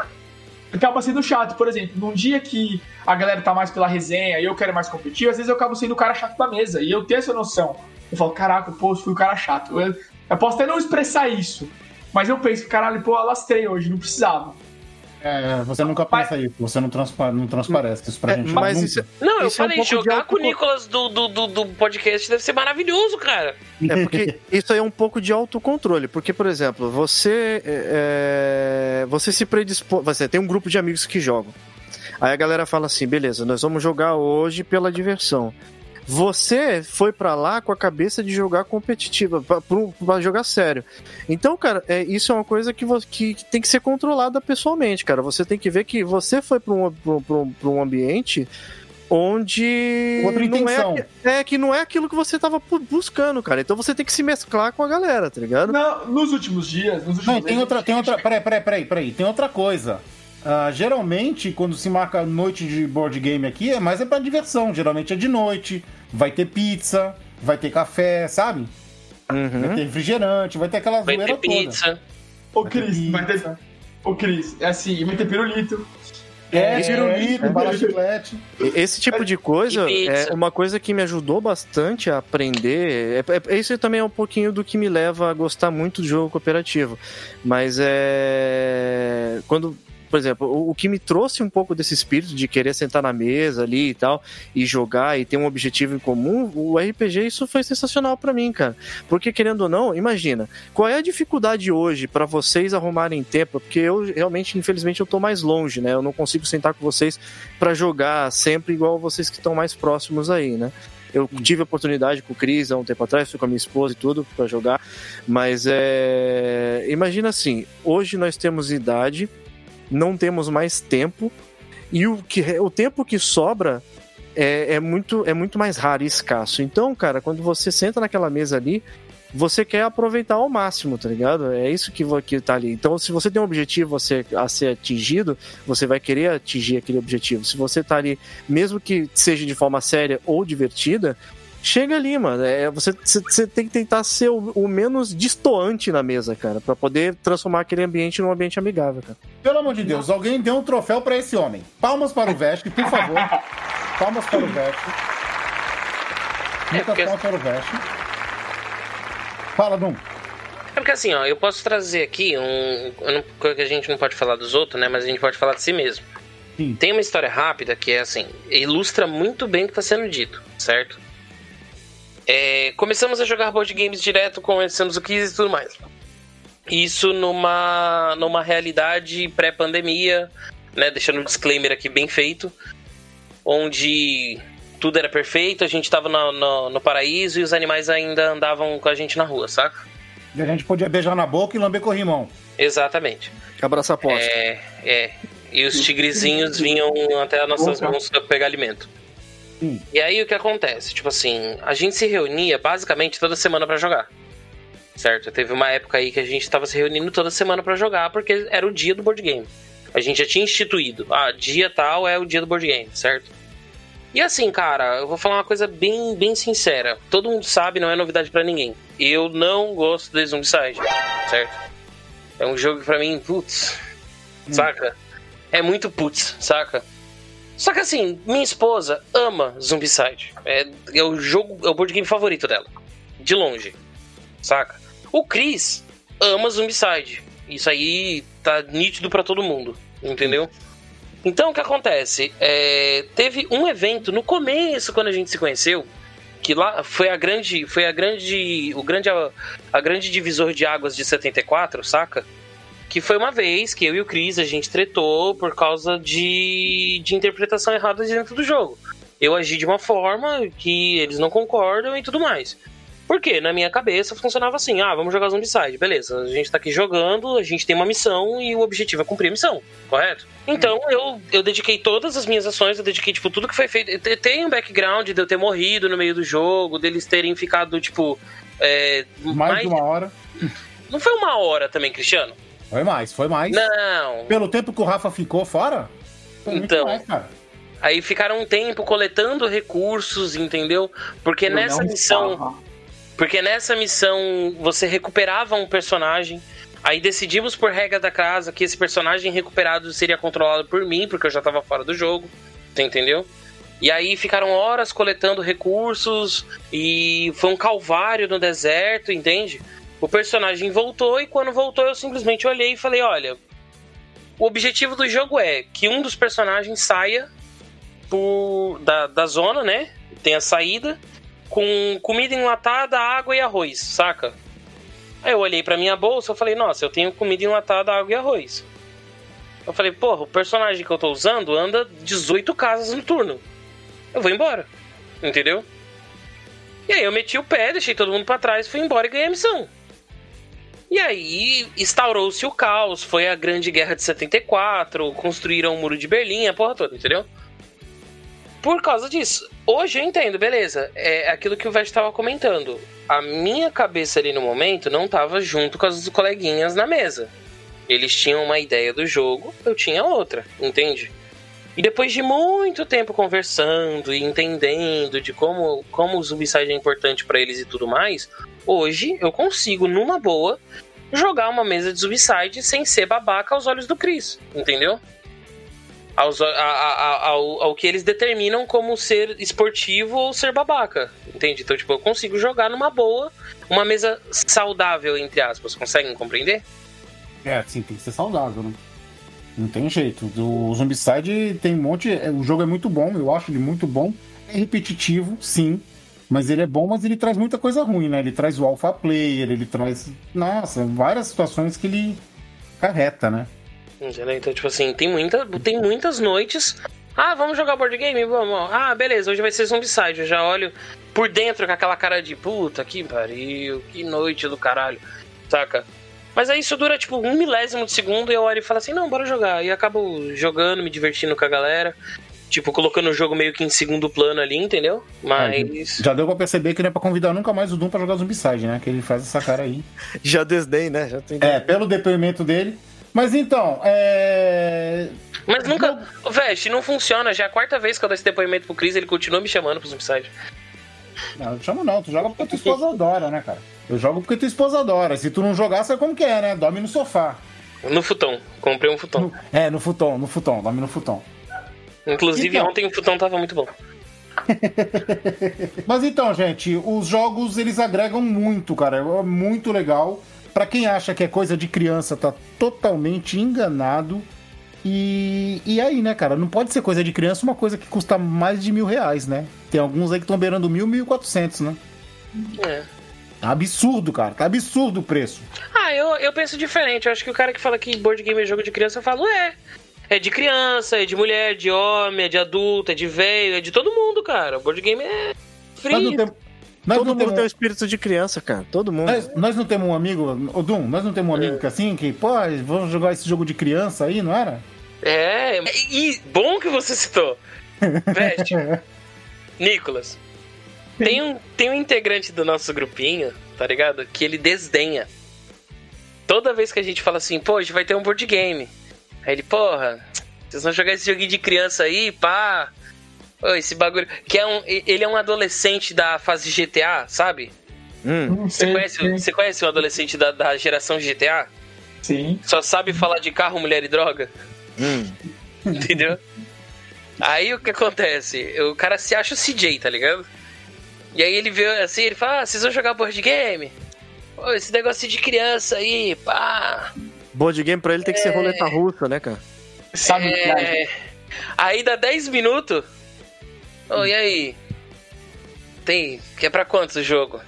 acaba sendo chato. Por exemplo, num dia que a galera tá mais pela resenha e eu quero mais competir, às vezes eu acabo sendo o cara chato da mesa. E eu tenho essa noção. Eu falo, caraca, pô, eu fui o cara chato. Eu, eu posso até não expressar isso. Mas eu penso, caralho, pô, alastrei hoje, não precisava. É, você nunca pensa isso, você não, transpa não transparece isso pra É, gente. mas nunca. isso, Não, eu Isso é um falei, jogar com o Nicolas do, do, do, do podcast deve ser maravilhoso, cara. É porque isso aí é um pouco de autocontrole. Porque, por exemplo, você é, você se predispõe. Você tem um grupo de amigos que jogam. Aí a galera fala assim: beleza, nós vamos jogar hoje pela diversão. Você foi pra lá com a cabeça de jogar competitiva, pra jogar sério. Então, cara, é, isso é uma coisa que, que, que tem que ser controlada pessoalmente, cara. Você tem que ver que você foi pra um, um- um, ambiente onde Outra não intenção. é, é que não é aquilo que você tava pu- buscando, cara. Então você tem que se mesclar com a galera, tá ligado? Não, nos últimos dias, nos últimos Não, tem meses, outra, tem outra. Peraí, peraí, peraí, peraí. Tem outra coisa. Ah, geralmente, quando se marca noite de board game aqui, é mais é pra diversão. Geralmente é de noite, vai ter pizza, vai ter café, sabe? Vai Uhum. ter refrigerante, vai ter aquela Vai zoeira ter toda. pizza. Ô, Cris, vai ter. Ô, Cris, é assim, vai ter pirulito. É, É, pirulito, é. bala chiclete. Esse tipo de coisa é uma coisa que me ajudou bastante a aprender. É, é, isso também é um pouquinho do que me leva a gostar muito do jogo cooperativo. Mas é. Quando. Por exemplo, o, o que me trouxe um pouco desse espírito de querer sentar na mesa ali e tal, e jogar e ter um objetivo em comum, o RPG, isso foi sensacional pra mim, cara. Porque, querendo ou não, imagina, qual é a dificuldade hoje pra vocês arrumarem tempo? Porque eu realmente, infelizmente, eu tô mais longe, né? Eu não consigo sentar com vocês pra jogar sempre igual vocês que estão mais próximos aí, né? Eu tive a oportunidade com o Cris há um tempo atrás, fui com a minha esposa e tudo pra jogar, mas é. Imagina assim, hoje nós temos idade, não temos mais tempo, e o, que, o tempo que sobra é, é muito, é muito mais raro e escasso. Então, cara, quando você senta naquela mesa ali, você quer aproveitar ao máximo, tá ligado? É isso que, que tá ali. Então, se você tem um objetivo a ser atingido, você vai querer atingir aquele objetivo. Se você tá ali, mesmo que seja de forma séria ou divertida, chega ali, mano. É, você, você- tem que tentar ser o, o menos distoante na mesa, cara, pra poder transformar aquele ambiente num ambiente amigável, cara. Pelo amor de Deus, alguém dê um troféu pra esse homem. Palmas para o Veste, por favor. [laughs] Palmas para o Veste. Muitas porque- palmas para o Veste. Fala, Dum. É porque assim, ó, eu posso trazer aqui um. coisa que a gente não pode falar dos outros, né? Mas a gente pode falar de si mesmo. Sim. Tem uma história rápida que é assim, ilustra muito bem o que está sendo dito, certo? É, começamos a jogar board games direto, conhecemos o Kiss e tudo mais. Isso numa, numa realidade pré-pandemia, né? Deixando um disclaimer aqui bem feito, onde tudo era perfeito, a gente tava no, no, no paraíso e os animais ainda andavam com a gente na rua, saca? E a gente podia beijar na boca e lamber corrimão. Exatamente. Abraça a posta. É, é. E os tigrezinhos vinham até as nossas mãos pra pegar alimento. Sim. E aí o que acontece? Tipo assim, a gente se reunia basicamente toda semana pra jogar. Certo? Teve uma época aí que a gente tava se reunindo toda semana pra jogar porque era o dia do board game. A gente já tinha instituído. Ah, dia tal é o dia do board game, certo? E assim, cara, eu vou falar uma coisa bem, bem sincera. Todo mundo sabe, não é novidade pra ninguém. Eu não gosto de Zombicide, certo? É um jogo que pra mim, putz, saca? É muito putz, saca? Só que assim, minha esposa ama Zombicide. É, é o jogo, é o board game favorito dela. De longe. Saca? O Chris ama Zombicide. Isso aí tá nítido pra todo mundo. Entendeu? Então o que acontece? É, teve um evento no começo, quando a gente se conheceu, que lá foi a grande. Foi a grande. O grande. A, a grande divisor de águas de 74, saca? Que foi uma vez que eu e o Chris a gente tretou por causa de, de interpretação errada dentro do jogo. Eu agi de uma forma que eles não concordam e tudo mais. Porque na minha cabeça funcionava assim: ah, vamos jogar Zombicide, beleza. A gente tá aqui jogando, a gente tem uma missão e o objetivo é cumprir a missão, correto? Então eu, eu dediquei todas as minhas ações, eu dediquei, tipo, tudo que foi feito. Tem um background de eu ter morrido no meio do jogo, deles terem ficado, tipo. É, Mais, de uma hora. Não foi uma hora também, Cristiano? Foi mais, foi mais. Não. Pelo tempo que o Rafa ficou fora? Então. mais, cara. Aí ficaram um tempo coletando recursos, entendeu? Porque Eu nessa missão. estava. Porque nessa missão você recuperava um personagem. Aí decidimos por regra da casa que esse personagem recuperado seria controlado por mim, porque eu já tava fora do jogo. Você entendeu? E aí ficaram horas coletando recursos e foi um calvário no deserto, entende? O personagem voltou e quando voltou eu simplesmente olhei e falei, olha, o objetivo do jogo é que um dos personagens saia por, da, da zona, né? Tem a saída com comida enlatada, água e arroz, saca? Aí eu olhei pra minha bolsa e falei, nossa, eu tenho comida enlatada, água e arroz. Eu falei, porra, o personagem que eu tô usando anda 18 casas no turno. Eu vou embora. Entendeu? E aí eu meti o pé, deixei todo mundo pra trás, fui embora e ganhei a missão. E aí instaurou-se o caos, foi a Grande Guerra de 74, construíram o Muro de Berlim, a porra toda, entendeu? Por causa disso. Hoje eu entendo, beleza. É aquilo que o Vest estava comentando. A minha cabeça ali no momento não tava junto com as coleguinhas na mesa. Eles tinham uma ideia do jogo, eu tinha outra, entende? E depois de muito tempo conversando e entendendo de como, como o Zombicide é importante pra eles e tudo mais, hoje eu consigo, numa boa, jogar uma mesa de Zombicide sem ser babaca aos olhos do Chris, entendeu? Aos, a- a- ao, ao que eles determinam como ser esportivo ou ser babaca, entende? Então, tipo, eu consigo jogar numa boa, uma mesa saudável, entre aspas, conseguem compreender? É, sim, tem que ser saudável, né? Não tem jeito. O Zombicide tem um monte. é, O jogo é muito bom, eu acho ele muito bom. É repetitivo, sim. Mas ele é bom, mas ele traz muita coisa ruim, né? Ele traz o alpha player, ele traz. Nossa, várias situações que ele carreta, né? Então, tipo assim, tem, muita, tem muitas noites. Ah, vamos jogar board game? Vamos. Ah, beleza, hoje vai ser Zombicide. Eu já olho por dentro com aquela cara de puta, que pariu, que noite do caralho, saca? Mas aí isso dura tipo um milésimo de segundo e eu olho e falo assim: não, bora jogar. E acabo jogando, me divertindo com a galera. Tipo, colocando o jogo meio que em segundo plano ali, entendeu? Mas. Já deu pra perceber que não é pra convidar nunca mais o Doom pra jogar Zombicide, né? Que ele faz essa cara aí. [laughs] Já desdém, né? Já tem... É, pelo depoimento dele. Mas então, é. Mas nunca. Veste, não funciona. Já é a quarta vez que eu dou esse depoimento pro Chris ele continua me chamando pro Zombicide. Não, não chama não, tu joga porque tua esposa adora, né, cara? Eu jogo porque tua esposa adora. Se tu não jogar, sabe como que é, né? Dorme no sofá. No futon. Comprei um futon. No- é, no futon, no futon, dorme no futon. Inclusive, Então. ontem o futão tava muito bom. [laughs] Mas então, gente, os jogos eles agregam muito, cara. É muito legal. Pra quem acha que é coisa de criança, tá totalmente enganado. E, e aí, né, cara? Não pode ser coisa de criança uma coisa que custa mais de mil reais, né? Tem alguns aí que estão beirando mil, mil e quatrocentos, né? É. Tá absurdo, cara. Tá absurdo o preço. Ah, eu, eu penso diferente. Eu acho que o cara que fala que board game é jogo de criança, eu falo, é. É de criança, é de mulher, de homem, é de adulto, é de velho, é de todo mundo, cara. Board game é free. temos. Nós Todo não mundo temos, tem o espírito de criança, cara. Todo mundo. nós, nós não temos um amigo, ô Dum, nós não temos um amigo que assim, que, pô, vamos jogar esse jogo de criança aí, não era? É, e bom que você citou. [laughs] Veste, Nicolas, tem um, tem um integrante do nosso grupinho, tá ligado? Que ele desdenha. Toda vez que a gente fala assim, pô, hoje vai ter um board game. Aí ele, porra, vocês vão jogar esse joguinho de criança aí, pá. Ô, esse bagulho. Que é um. Ele é um adolescente da fase GTA, sabe? Hum. Você sei, conhece, você conhece um adolescente da, da geração GTA? Sim. Só sabe falar de carro, mulher e droga? Hum. [laughs] Entendeu? Aí o que acontece? O cara se acha o CJ, tá ligado? E aí ele vê assim, ele fala, ah, vocês vão jogar board game? Pô, esse negócio de criança aí, pá. Board game pra ele tem que ser roleta russa, né, cara? Sabe o que é? É... Aí dá 10 minutos. Ô, e aí? tem. Que é pra quantos o jogo?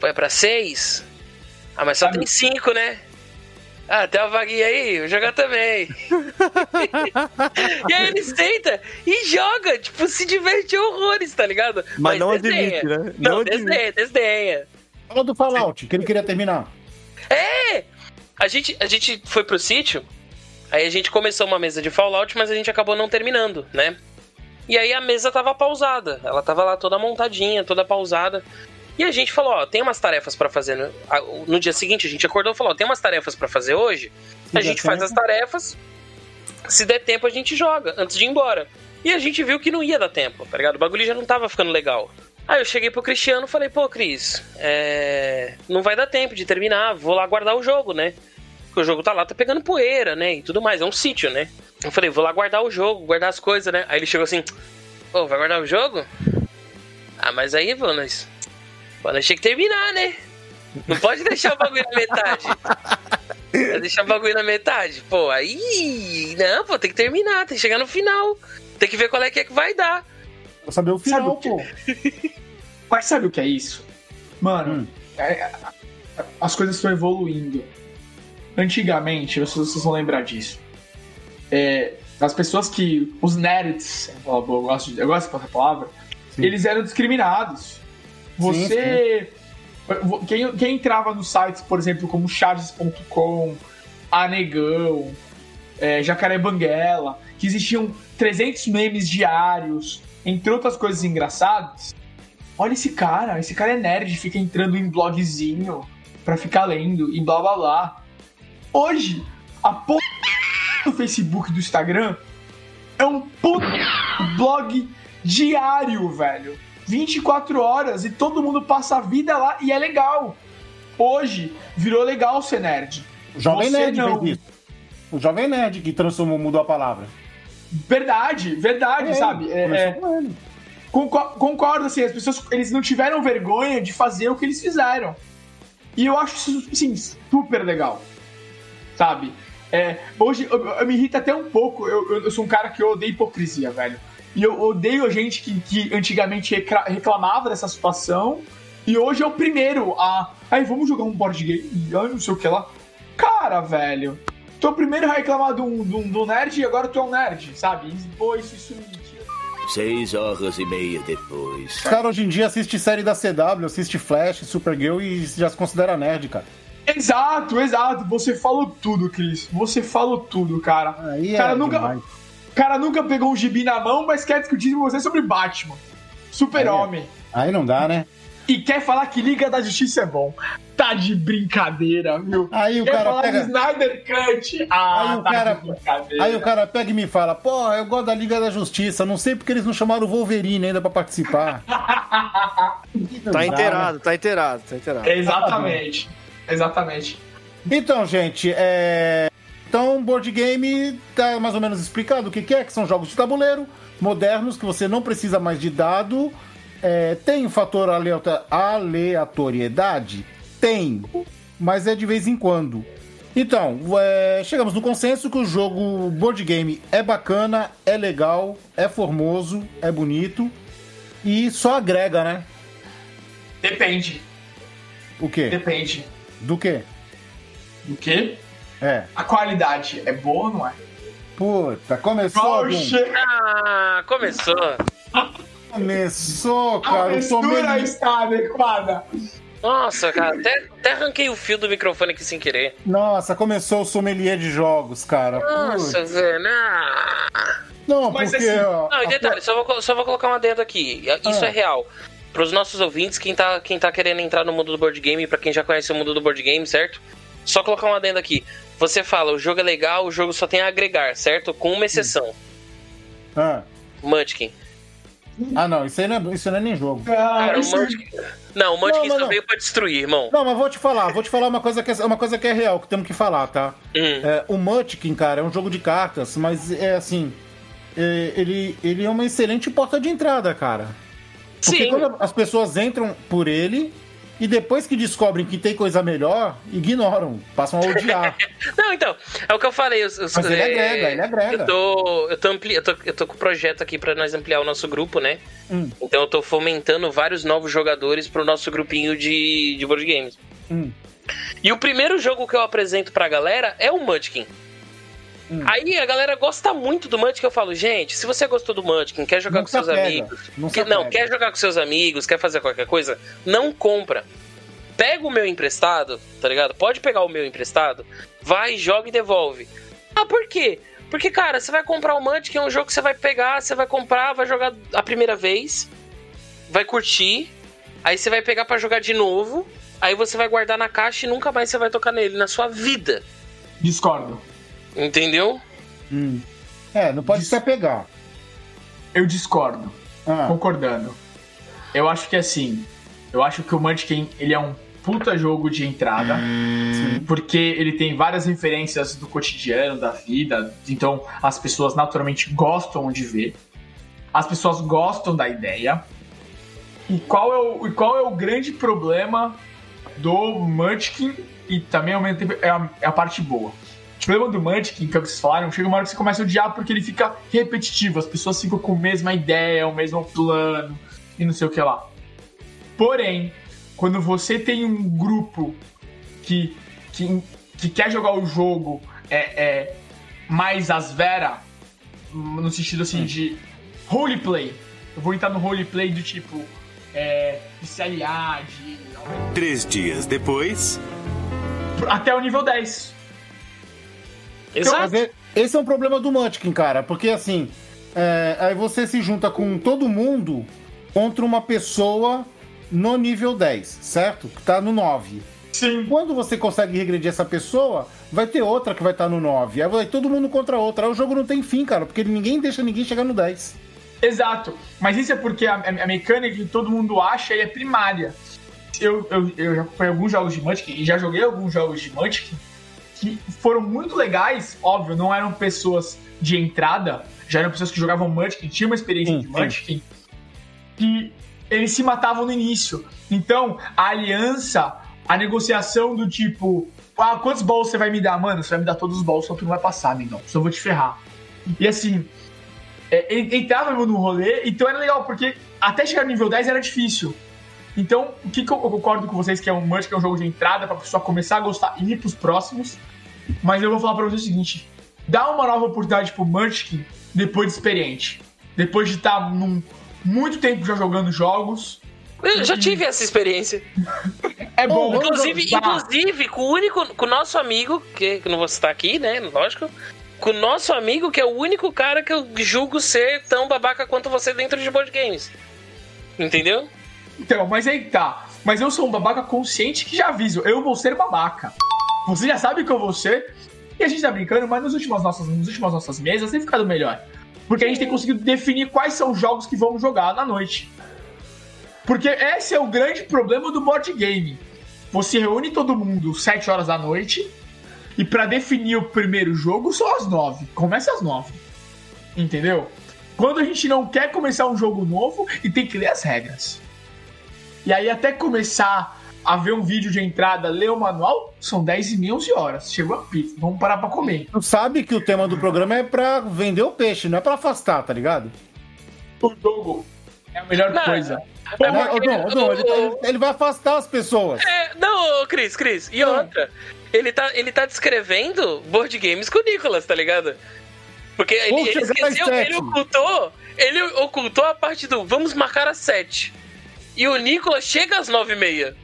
Pô, é pra seis? Ah, mas só Sabe- tem cinco, né? Ah, tem uma vaguinha aí, vou jogar também. [laughs] e aí ele senta e joga, tipo, se diverte horrores, tá ligado? Mas não desdenha. admite, né? Não, Não admite. desdenha, desdenha. Fala do Fallout, que ele queria terminar. É! A gente, a gente foi pro sítio, aí a gente começou uma mesa de Fallout, mas a gente acabou não terminando, né? E aí a mesa tava pausada, ela tava lá toda montadinha, toda pausada. E a gente falou, ó, tem umas tarefas pra fazer no, no dia seguinte, a gente acordou e falou, ó, tem umas tarefas pra fazer hoje. Se a gente faz as tarefas, se der tempo a gente joga, antes de ir embora. E a gente viu que não ia dar tempo, tá ligado? O bagulho já não tava ficando legal. Aí eu cheguei pro Cristiano e falei, pô, Cris, é... não vai dar tempo de terminar, vou lá guardar o jogo, né? Porque o jogo tá lá, tá pegando poeira, né? E tudo mais, é um sítio, né? Eu falei, vou lá guardar o jogo, guardar as coisas, né? Aí ele chegou assim, ô, vai guardar o jogo? Ah, mas aí, pô, nós... Pô, nós tinha que terminar, né? Não pode deixar o bagulho na metade. [laughs] Vai deixar o bagulho na metade. Pô, aí. Não, pô, tem que terminar, tem que chegar no final. Tem que ver qual é que é que vai dar. Pra saber o Sabe final, o quê? pô. [laughs] Mas sabe o que é isso? Mano, Hum. é- é- as coisas estão evoluindo. Antigamente, não sei se vocês vão lembrar disso. É, as pessoas que. Os nerds, eu gosto, de- eu gosto dessa palavra, Sim. eles eram discriminados. Você. Quem, quem entrava nos sites, por exemplo, como charges.com, Anegão, é, Jacaré Banguela, que existiam 300 memes diários, entre outras coisas engraçadas. Olha esse cara, esse cara é nerd, fica entrando em blogzinho pra ficar lendo e blá blá blá. Hoje, a porra do Facebook e do Instagram é um puto blog diário, velho. 24 horas e todo mundo passa a vida lá e é legal. Hoje virou legal ser nerd. O Jovem Você Nerd não. fez isso. O Jovem Nerd que transformou, mudou a palavra. Verdade, verdade, É, sabe? É, é, Concordo, assim, as pessoas eles não tiveram vergonha de fazer o que eles fizeram. E eu acho isso, assim, super legal. Sabe? É, hoje eu, eu me irrita até um pouco. Eu, eu- sou um cara que eu odeio hipocrisia, velho. E eu odeio a gente que, que antigamente reclamava dessa situação. E hoje é o primeiro a. Ai, vamos jogar um board game? Ai, não sei o que lá. Cara, velho. Tu é o primeiro a reclamar do, do, do nerd e agora tu é um nerd, sabe? E, Pô, isso, isso. Seis horas e meia depois. Os caras hoje em dia assistem série da CW, assiste Flash, Supergirl e já se considera nerd, cara. Exato, exato. Você falou tudo, Cris. Você falou tudo, cara. Aí Cara, é nunca- demais. Cara nunca pegou um gibi na mão, mas quer discutir com você sobre Batman. Super-Homem. Aí não dá, né? E quer falar que Liga da Justiça é bom. Tá de brincadeira, viu? Aí o quer cara falar pega. de Snyder Cut. Ah, Aí o tá cara- de brincadeira. Aí o cara pega e me fala, pô, eu gosto da Liga da Justiça, não sei porque eles não chamaram o Wolverine ainda pra participar. [laughs] Tá inteirado, tá inteirado, tá inteirado. Exatamente. Exatamente. Então, gente, é... Então, board game tá mais ou menos explicado o que que é, que são jogos de tabuleiro modernos, que você não precisa mais de dado. É, tem o fator aleato- aleatoriedade? Tem, mas é de vez em quando. Então, é, chegamos no consenso que o jogo board game é bacana, é legal, é formoso, é bonito e só agrega, né? Depende. O quê? Depende. Do quê? Do quê? É. A qualidade é boa ou não é? Puta, começou. Poxa, Ah, começou. [laughs] Começou, a cara. Sou mistura está adequada. Nossa, cara, até, até arranquei o fio do microfone aqui sem querer. Nossa, começou o sommelier de jogos, cara. Nossa, Putz. velho. Ah. Não, Mas porque. assim, ó, Não, e detalhe, só vou, só vou colocar uma adendo aqui. Isso Ah. é real. Para os nossos ouvintes, quem tá, quem tá querendo entrar no mundo do board game, pra quem já conhece o mundo do board game, certo? Só colocar uma adendo aqui. Você fala, o jogo é legal, o jogo só tem a agregar, certo? Com uma exceção. Ah. Munchkin. Ah, não, isso aí não é, isso não é nem jogo. Cara, Cara, o isso- Munchkin... Não, o Munchkin Não, não, só não. veio pra destruir, irmão. Não, mas vou te falar, vou te falar uma coisa que é, uma coisa que é real, que temos que falar, tá? Hum. É, o Munchkin, cara, é um jogo de cartas, mas é assim. é, ele, ele é uma excelente porta de entrada, cara. Porque Sim. quando as pessoas entram por ele, e depois que descobrem que tem coisa melhor, ignoram, passam a odiar. [laughs] Não, então, é o que eu falei. Eu, eu, Mas ele é, agrega, ele agrega. Eu tô, eu tô, ampli, eu tô, eu tô com o projeto aqui pra nós ampliar o nosso grupo, né? Hum. Então eu tô fomentando vários novos jogadores pro nosso grupinho de, de board games. Hum. E o primeiro jogo que eu apresento pra galera é o Munchkin. Hum. Aí a galera gosta muito do Munchkin, eu falo, gente, se você gostou do Munchkin, quer jogar Não com se seus apega, amigos, não se que- não, quer jogar com seus amigos, quer fazer qualquer coisa, não compra. Pega o meu emprestado, tá ligado? Pode pegar o meu emprestado, vai, joga e devolve. Ah, por quê? Porque, cara, você vai comprar o Munchkin, é um jogo que você vai pegar, você vai comprar, vai jogar a primeira vez, vai curtir, aí você vai pegar pra jogar de novo, aí você vai guardar na caixa e nunca mais você vai tocar nele na sua vida. Discordo. Entendeu? Hum. É, não pode se apegar. Eu discordo. Ah, Concordando. Eu acho que assim, eu acho que o Munchkin, ele é um puta jogo de entrada, porque ele tem várias referências do cotidiano, da vida, então as pessoas naturalmente gostam de ver. As pessoas gostam da ideia. E qual é o, e qual é o grande problema do Munchkin e também ao mesmo tempo é a, é a parte boa. O problema do Munchkin, que é o que vocês falaram, chega uma hora que você começa a odiar porque ele fica repetitivo, as pessoas ficam com a mesma ideia, o mesmo plano e não sei o que lá. Porém, quando você tem um grupo que, que, que quer jogar o jogo é, é mais às vera, no sentido assim de roleplay. Eu vou entrar no roleplay do tipo é, de se aliar, de Três dias depois. até o nível 10. Exato. Mas é- esse é um problema do Munchkin, cara, porque assim, é, aí você se junta com todo mundo contra uma pessoa no nível 10, certo? Que tá no 9. Sim. Quando você consegue regredir essa pessoa, vai ter outra que vai estar no 9. Aí vai todo mundo contra outra. Aí o jogo não tem fim, cara, porque ninguém deixa ninguém chegar no 10. Exato. Mas isso é porque a, a mecânica que todo mundo acha é primária. Eu, eu, eu já acompanhei alguns jogos de Munchkin e já joguei alguns jogos de Munchkin que foram muito legais. Óbvio, não eram pessoas de entrada, já eram pessoas que jogavam Munchkin, tinham uma experiência Sim, de. Munchkin, que eles se matavam no início. Então, a aliança, a negociação do tipo, ah, quantos balls você vai me dar? Mano, você vai me dar todos os balls, só tu não vai passar, amigão. Só vou te ferrar. E assim, é, entrava no rolê, então era legal, porque até chegar no nível 10 era difícil. Então, o que, que eu, eu concordo com vocês que é um Munch, que é um jogo de entrada pra pessoa começar a gostar e ir pros próximos. Mas eu vou falar pra vocês o seguinte: dá uma nova oportunidade pro Munchkin depois de experiente. Depois de estar num muito tempo já jogando jogos. Eu já tive essa experiência. [laughs] É bom. Inclusive, inclusive com o único, com o nosso amigo, que que não vou citar aqui, né? Lógico. Com o nosso amigo, que é o único cara que eu julgo ser tão babaca quanto você dentro de board games. Entendeu? Então, mas aí tá. Mas eu sou um babaca consciente que já aviso. Eu vou ser babaca. Você já sabe que eu vou ser. E a gente tá brincando, mas nas últimas nossas, nas últimas nossas mesas tem ficado melhor. Porque a gente tem conseguido definir quais são os jogos que vamos jogar na noite. Porque esse é o grande problema do board game. Você reúne todo mundo 7 horas da noite. E pra definir o primeiro jogo são as 9. Começa às 9. Entendeu? Quando a gente não quer começar um jogo novo e tem que ler as regras. E aí, até começar a ver um vídeo de entrada, ler o manual, são 10 e meia, 11 horas. Chegou a pizza, vamos parar pra comer. Tu sabe que o tema do programa é pra vender o peixe, não é pra afastar, tá ligado? O jogo é a melhor Não, coisa. É Né? Ô, porque- Dom, ô, Dom, ele, o- ele- vai afastar as pessoas. É, não, Cris, Cris. E outra, ele tá, ele tá descrevendo board games com o Nicolas, tá ligado? Porque ele, ele esqueceu, ele ocultou, ele ocultou a parte do vamos marcar às sete. E o Nicolas chega às nove e meia.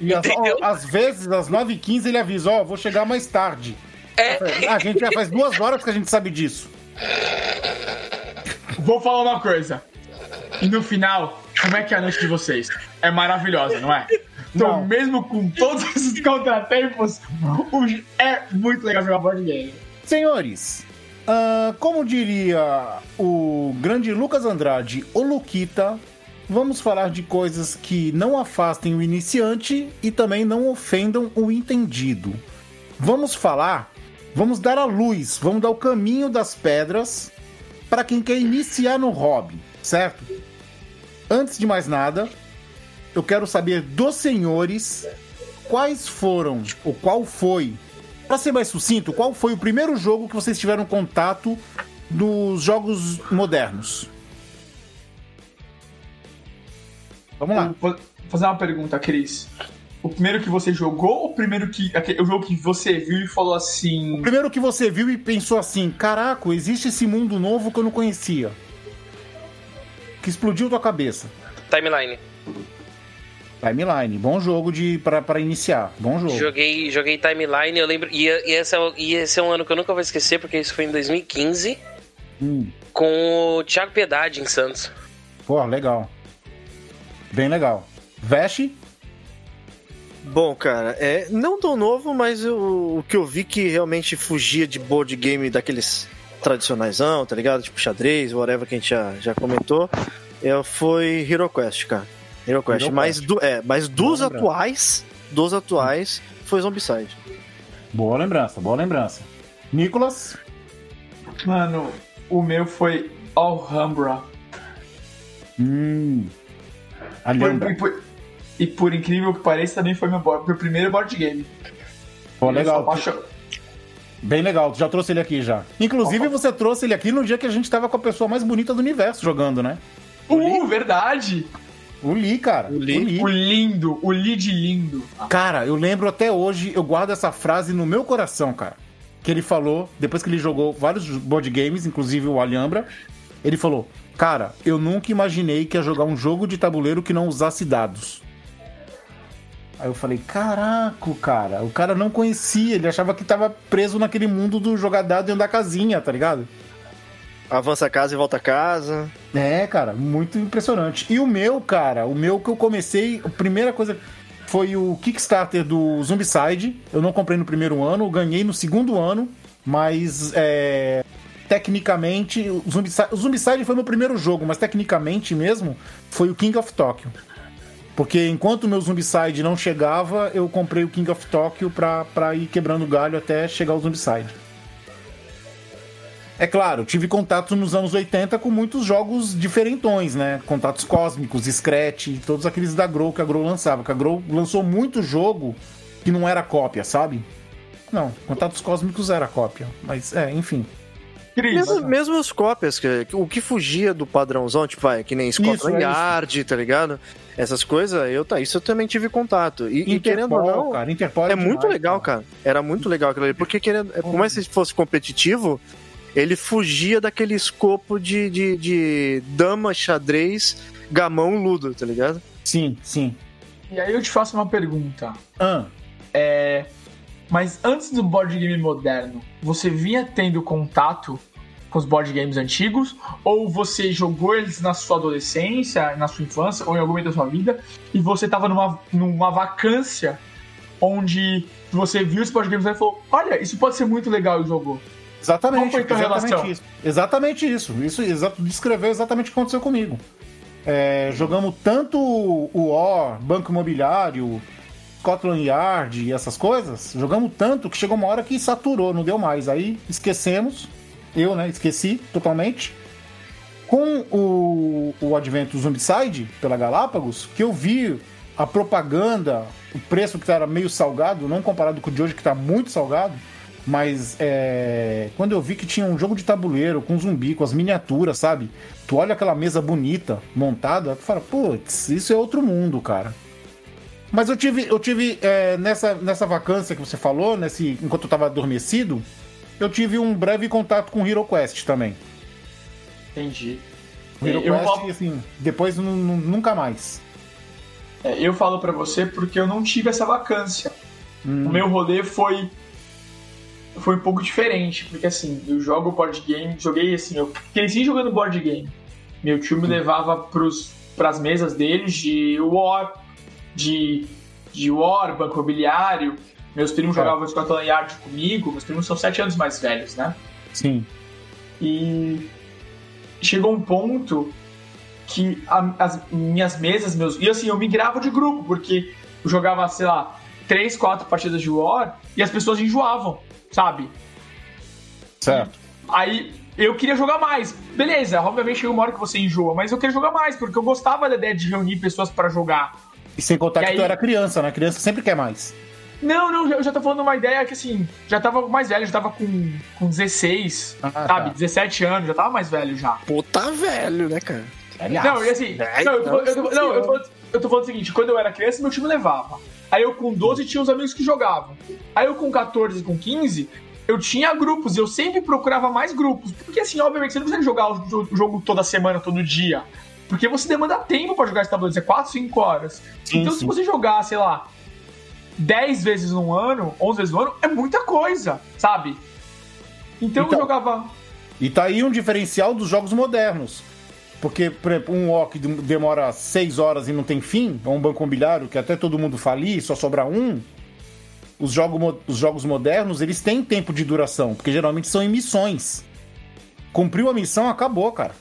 E as- ó, às vezes, às 9h15, ele avisa, ó, vou chegar mais tarde. É, A gente já faz duas horas que a gente sabe disso. Vou falar uma coisa. E no final, como é que é a noite de vocês? É maravilhosa, não é? Então, Não. mesmo com todos [laughs] esses contratempos, é muito legal jogar board game. Senhores, ah, como diria o grande Lucas Andrade, o Luquita, vamos falar de coisas que não afastem o iniciante e também não ofendam o entendido. Vamos falar, vamos dar a luz, vamos dar o caminho das pedras para quem quer iniciar no hobby, certo? Antes de mais nada, eu quero saber dos senhores quais foram, ou qual foi, para ser mais sucinto, qual foi o primeiro jogo que vocês tiveram contato dos jogos modernos? Vamos lá. Vou fazer uma pergunta, Cris. O primeiro que você jogou ou o primeiro que. aquele- O jogo que você viu e falou assim. O primeiro que você viu e pensou assim: caraca, existe esse mundo novo que eu não conhecia. Que explodiu tua cabeça. Timeline. Timeline, bom jogo de para para iniciar. Bom jogo. Joguei, joguei Timeline, eu lembro. E, e, esse é, e esse é um ano que eu nunca vou esquecer, porque isso foi em 2015, Hum, com o Thiago Piedade em Santos. pô, legal. Bem legal. Veste? Bom, cara, é não tão novo, mas o, o que eu vi que realmente fugia de board game daqueles tradicionaisão, tá ligado? Tipo xadrez, whatever que a gente já, já comentou, é, foi Hero Quest, cara. Hero Quest. Hero mas, Quest. do, é, mas dos lembrança. atuais, dos atuais, foi Zombicide. Boa lembrança, boa lembrança. Nicolas? Mano, o meu foi Alhambra. Hum. Por- Alhambra. e, por, e por incrível que pareça, também foi meu, board- meu primeiro board game. Pô, legal. Bem legal, tu já trouxe ele aqui já. Inclusive, você trouxe ele aqui no dia que a gente tava com a pessoa mais bonita do universo jogando, né? Uh, verdade! O Lee, cara. O Lee. O lindo, o lead lindo. Cara, eu lembro até hoje, eu guardo essa frase no meu coração, cara. Que ele falou, depois que ele jogou vários board games, inclusive o Alhambra, ele falou: Cara, eu nunca imaginei que ia jogar um jogo de tabuleiro que não usasse dados. Aí eu falei: Caraca, cara, o cara não conhecia, ele achava que tava preso naquele mundo do jogar dado dentro da casinha, tá ligado? Avança a casa e volta a casa. É, cara, muito impressionante. E o meu, cara, o meu que eu comecei, a primeira coisa foi o Kickstarter do Zombicide. Eu não comprei no primeiro ano, ganhei no segundo ano, mas é, tecnicamente o Zombicide, foi meu primeiro jogo, mas tecnicamente mesmo foi o King of Tokyo. Porque enquanto o meu Zombicide não chegava, eu comprei o King of Tokyo pra, pra ir quebrando galho até chegar o Zombicide. É claro, tive contato nos anos 80 com muitos jogos diferentões, né? Contatos cósmicos, Scratch, todos aqueles da Grow que a Grow lançava. Que a Grow lançou muito jogo que não era cópia, sabe? Não, Contatos Cósmicos era cópia. Mas, é, enfim. Cris, Mesmo, mesmo as cópias, que, que o que fugia do padrãozão, tipo, vai, que nem Scotland Isso, é. Yard, tá ligado? Essas coisas, eu, tá, isso eu também tive contato. E, e querendo ou Interpol, não, cara. Interpol é muito demais, legal, cara. Era muito legal aquilo ali. Porque, querendo, é, por mais que fosse competitivo, ele fugia daquele escopo de, de, de dama, xadrez, gamão, ludo, tá ligado? Sim, sim. E aí eu te faço uma pergunta. Ah, É, mas antes do board game moderno, você vinha tendo contato com os board games antigos? Ou você jogou eles na sua adolescência, na sua infância, ou em algum momento da sua vida, e você tava numa, numa vacância onde você viu os board games e falou: Olha, isso pode ser muito legal e jogou. exatamente. Qual foi tua exatamente relação? isso. Exatamente isso. Isso exato, descreveu exatamente o que aconteceu comigo. É, jogamos tanto o War, Banco Imobiliário, Scotland Yard e essas coisas, jogamos tanto que chegou uma hora que saturou, não deu mais. Aí esquecemos, eu, né, esqueci totalmente. Com o, o advento do Zombicide pela Galápagos, que eu vi a propaganda, o preço que era meio salgado, não comparado com o de hoje que tá muito salgado, mas é, quando eu vi que tinha um jogo de tabuleiro com zumbi, com as miniaturas, sabe? Tu olha aquela mesa bonita, montada, tu fala, putz, isso é outro mundo, cara. Mas eu tive, eu tive é, nessa, nessa vacância que você falou, nesse, enquanto eu tava adormecido, eu tive um breve contato com Hero Quest também. Entendi. Hero Eu Quest, falo- assim, depois nu- nu- nunca mais. É, eu falo pra você porque eu não tive essa vacância. O meu rolê foi foi um pouco diferente, porque assim, eu jogo board game, joguei assim, eu cresci jogando board game. Meu tio me levava pros, pras mesas deles de War, de, de War, Banco Imobiliário. Meus primos É. jogavam Scotland Yard comigo, meus primos são sete anos mais velhos, né? Sim. E chegou um ponto que a- as minhas mesas, meus. E assim, eu migrava de grupo, porque eu jogava, sei lá, três, quatro partidas de War e as pessoas enjoavam, sabe? Certo. Aí eu queria jogar mais. Beleza, obviamente chega uma hora que você enjoa, mas eu queria jogar mais, porque eu gostava da ideia de reunir pessoas pra jogar E sem contar E que aí- tu era criança, né? Criança sempre quer mais. Não, não, eu já tô falando uma ideia que assim, já tava mais velho, já tava com, com 16, Ah, sabe? tá. 17 anos, já tava mais velho já. Pô, tá velho, né, cara? Não, e assim, É, não, eu, tô, então, eu, tô, não, eu, tô, eu tô falando o seguinte, quando eu era criança, meu time levava. Aí eu com 12 tinha os amigos que jogavam. Aí eu com 14, com 15, eu tinha grupos e eu sempre procurava mais grupos. Porque assim, obviamente, você não consegue jogar o jo- o jogo toda semana, todo dia. Porque você demanda tempo pra jogar esse tabuleiro, é 4, 5 horas. Sim, então sim. se você jogar, sei lá, 10 vezes no ano, 11 vezes no ano, é muita coisa, sabe? Então, Então- eu jogava... E tá aí um diferencial dos jogos modernos. Porque, por exemplo, um que demora seis horas e não tem fim, ou um banco imobiliário que até todo mundo falir, só sobra um. Os, jogo, os jogos modernos, eles têm tempo de duração, porque geralmente são em missões. Cumpriu a missão, acabou, cara.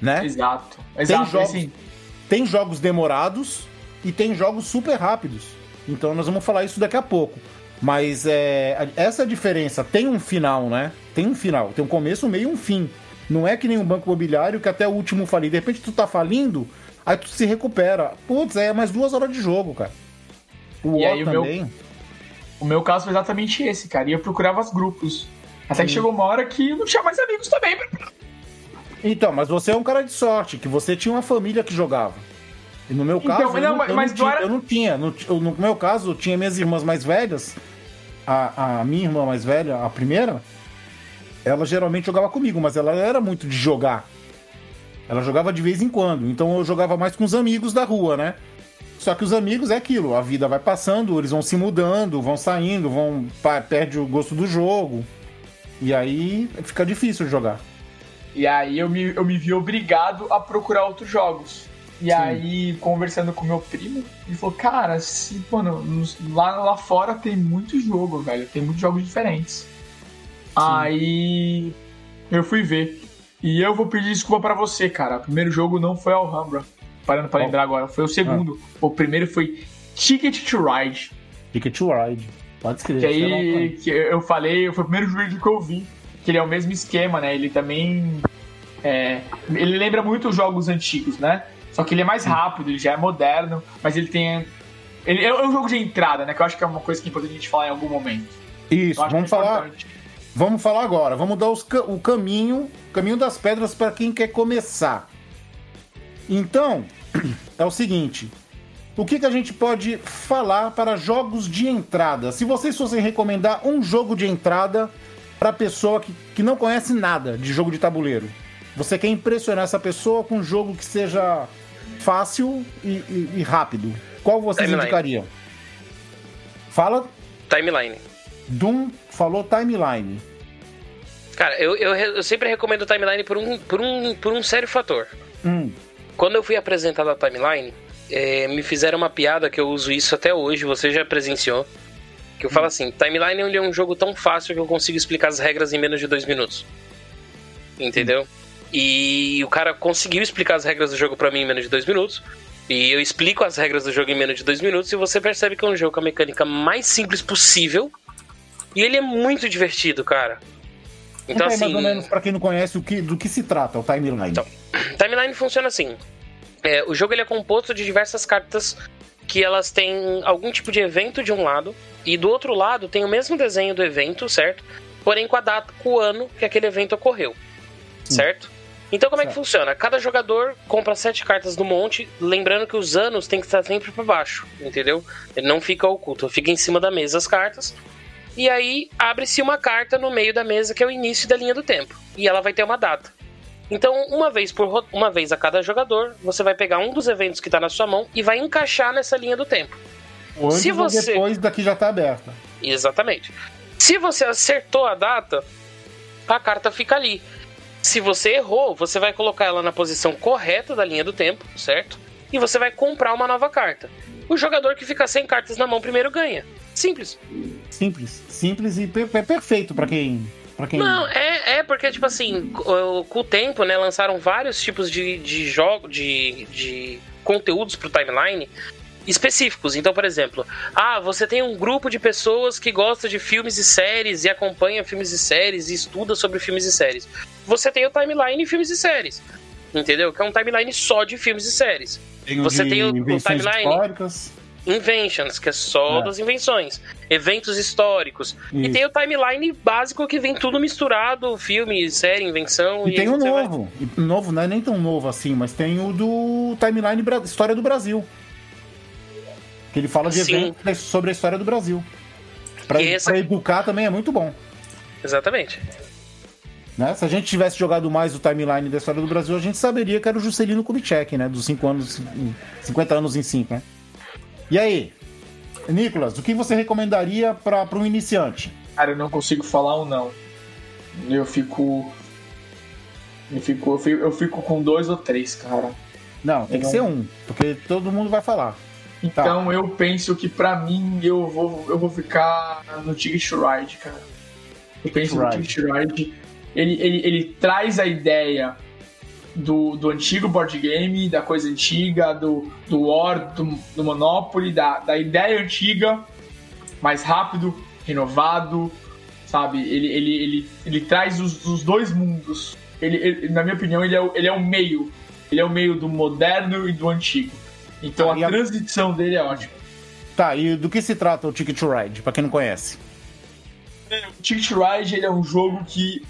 Né? Exato, exato. jogos- assim, Tem jogos demorados e tem jogos super rápidos. Então nós vamos falar isso daqui a pouco. Mas é, essa diferença tem um final, né? Tem um final, tem um começo, um meio e um fim. Não é que nem um banco imobiliário que até o último falir. De repente tu tá falindo, aí tu se recupera. Putz, é mais duas horas de jogo, cara. O E aí o meu- também. O meu caso foi exatamente esse, cara. E eu procurava os grupos. Até que chegou uma hora que não tinha mais amigos também. Então, mas você é um cara de sorte, que você tinha uma família que jogava. E no meu Então, caso, eu, não, eu, não era- eu não tinha. No, no meu caso, eu tinha minhas irmãs mais velhas. A, a minha irmã mais velha, a primeira, ela geralmente jogava comigo, mas ela era muito de jogar. Ela jogava de vez em quando. Então eu jogava mais com os amigos da rua, né? Só que os amigos é aquilo, a vida vai passando, eles vão se mudando, vão saindo, vão perde o gosto do jogo. E aí fica difícil jogar. E aí eu me, eu me vi obrigado a procurar outros jogos. E aí, conversando com meu primo, ele falou, cara, se, mano, lá, lá fora tem muito jogo, velho. Tem muitos jogos diferentes. Aí eu fui ver. E eu vou pedir desculpa pra você, cara. O primeiro jogo não foi Alhambra. Parando pra Qual? lembrar agora. Foi o segundo. O primeiro foi Ticket to Ride. Ticket to Ride. Pode escrever. Que aí que eu falei, foi o primeiro vídeo que eu vi. Que ele é o mesmo esquema, né? Ele também. é, ele lembra muito os jogos antigos, né? Só que ele é mais rápido, ele já é moderno, mas ele tem. Ele é um jogo de entrada, né? Que eu acho que é uma coisa que é importante a gente falar em algum momento. Isso, vamos é falar, vamos falar agora. Vamos dar os o caminho, caminho das pedras para quem quer começar. Então, [clears throat] é o seguinte: o que, que a gente pode falar para jogos de entrada? Se vocês fossem recomendar um jogo de entrada para pessoa que, que não conhece nada de jogo de tabuleiro, você quer impressionar essa pessoa com um jogo que seja fácil e, e- e rápido. Qual vocês Timeline. indicariam? Fala, Timeline. Doom falou timeline. Cara, eu, eu, eu sempre recomendo timeline por um, por, um, por um sério fator. Hum, Quando eu fui apresentado a timeline, eh, me fizeram uma piada que eu uso isso até hoje, você já presenciou. Que eu falo assim: timeline é um jogo tão fácil que eu consigo explicar as regras em menos de dois minutos. Entendeu? E o cara conseguiu explicar as regras do jogo pra mim em menos de dois minutos. E eu explico as regras do jogo em menos de dois minutos e você percebe que é um jogo com a mecânica mais simples possível. E ele é muito divertido, cara. Então, Conta aí assim. mais ou menos pra quem não conhece o que, do que se trata o timeline. Então. Timeline funciona assim. É, o jogo ele é composto de diversas cartas que elas têm algum tipo de evento de um lado e do outro lado tem o mesmo desenho do evento, certo? Porém com a data, com o ano que aquele evento ocorreu, certo? Então como é que funciona? Cada jogador compra sete cartas do monte, lembrando que os anos tem que estar sempre para baixo, entendeu? Ele não fica oculto, fica em cima da mesa as cartas. E aí abre-se uma carta no meio da mesa que é o início da linha do tempo e ela vai ter uma data. Então, uma vez por uma vez a cada jogador, você vai pegar um dos eventos que está na sua mão e vai encaixar nessa linha do tempo. Ou antes se você- depois daqui já tá aberta. Exatamente. Se você acertou a data, a carta fica ali. Se você errou, você vai colocar ela na posição correta da linha do tempo, certo? E você vai comprar uma nova carta. O jogador que fica sem cartas na mão primeiro ganha. Simples. Simples. Simples e per- per- perfeito pra quem. Quem... Não, é, é porque, tipo assim, co- com o tempo, né, lançaram vários tipos de, de jogo, de, de conteúdos pro timeline específicos. Então, por exemplo, ah, você tem um grupo de pessoas que gosta de filmes e séries e acompanha filmes e séries e estuda sobre filmes e séries. Você tem o timeline filmes e séries. Entendeu? Que é um timeline só de filmes e séries. Tem o Você tem o- o timeline? históricas. Inventions, que é só É. das invenções. Eventos históricos. E Isso. tem o timeline básico que vem tudo misturado: filme, série, invenção. E tem um você vai- novo. E Novo não é nem tão novo assim, mas tem o do Timeline Bra- História do Brasil. Que ele fala de Sim. eventos sobre a história do Brasil. Pra, essa- pra educar também é muito bom. Exatamente. Né? Se a gente tivesse jogado mais o timeline da história do Brasil, a gente saberia que era o Juscelino Kubitschek, né? Dos 5 anos, 50 anos em 5, né? E aí, Nicolas, o que você recomendaria para um iniciante? Cara, eu não consigo falar um não. Eu fico. Eu fico, eu fico, eu fico com dois ou três, cara. Não, tem que Não. ser um, porque todo mundo vai falar. Então eu penso que pra mim eu vou, eu vou ficar no Ticket Ride, cara. Eu penso no. Ticket Ride. Ele, ele, ele traz a ideia do, do antigo board game, da coisa antiga, do, do War, do, do Monopoly, da, da ideia antiga, mais rápido, renovado, sabe? Ele, ele, ele, ele traz os, os dois mundos. Ele, ele- na minha opinião, ele é, o- ele é o meio. Ele é o meio do moderno e do antigo. Então e a a- transição dele é ótima. Tá, e do que se trata o Ticket to Ride, pra quem não conhece? O Ticket Ride ele é um jogo que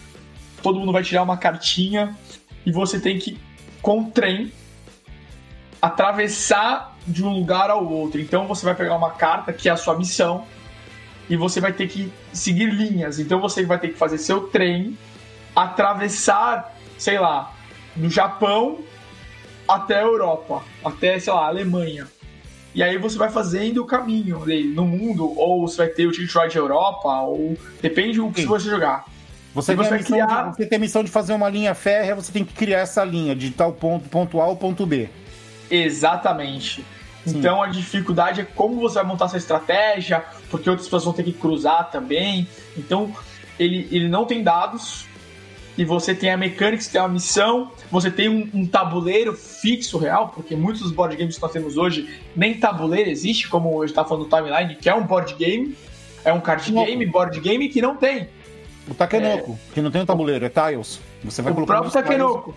todo mundo vai tirar uma cartinha e você tem que, com o trem, atravessar de um lugar ao outro. Então você vai pegar uma carta que é a sua missão e você vai ter que seguir linhas. Então você vai ter que fazer seu trem atravessar, sei lá, do Japão até a Europa, até, sei lá, a Alemanha. E aí você vai fazendo o caminho dele no mundo, ou você vai ter o Ticket Ride Europa, ou depende do que Sim. você jogar. Você, tem você vai criar- de, você tem a missão de fazer uma linha férrea, você tem que criar essa linha de tal ponto, ponto A ao ponto B. Exatamente. Sim. Então a dificuldade é como você vai montar essa estratégia, porque outras pessoas vão ter que cruzar também. Então ele, ele não tem dados, e você tem a mecânica, você tem uma missão, você tem um, um tabuleiro fixo real, porque muitos dos board games que nós temos hoje, nem tabuleiro existe, como hoje está falando do Timeline, que é um board game, é um card game, board game que não tem. O Takenoko, que não tem o tabuleiro, é tiles. Você vai o próprio Takenoko.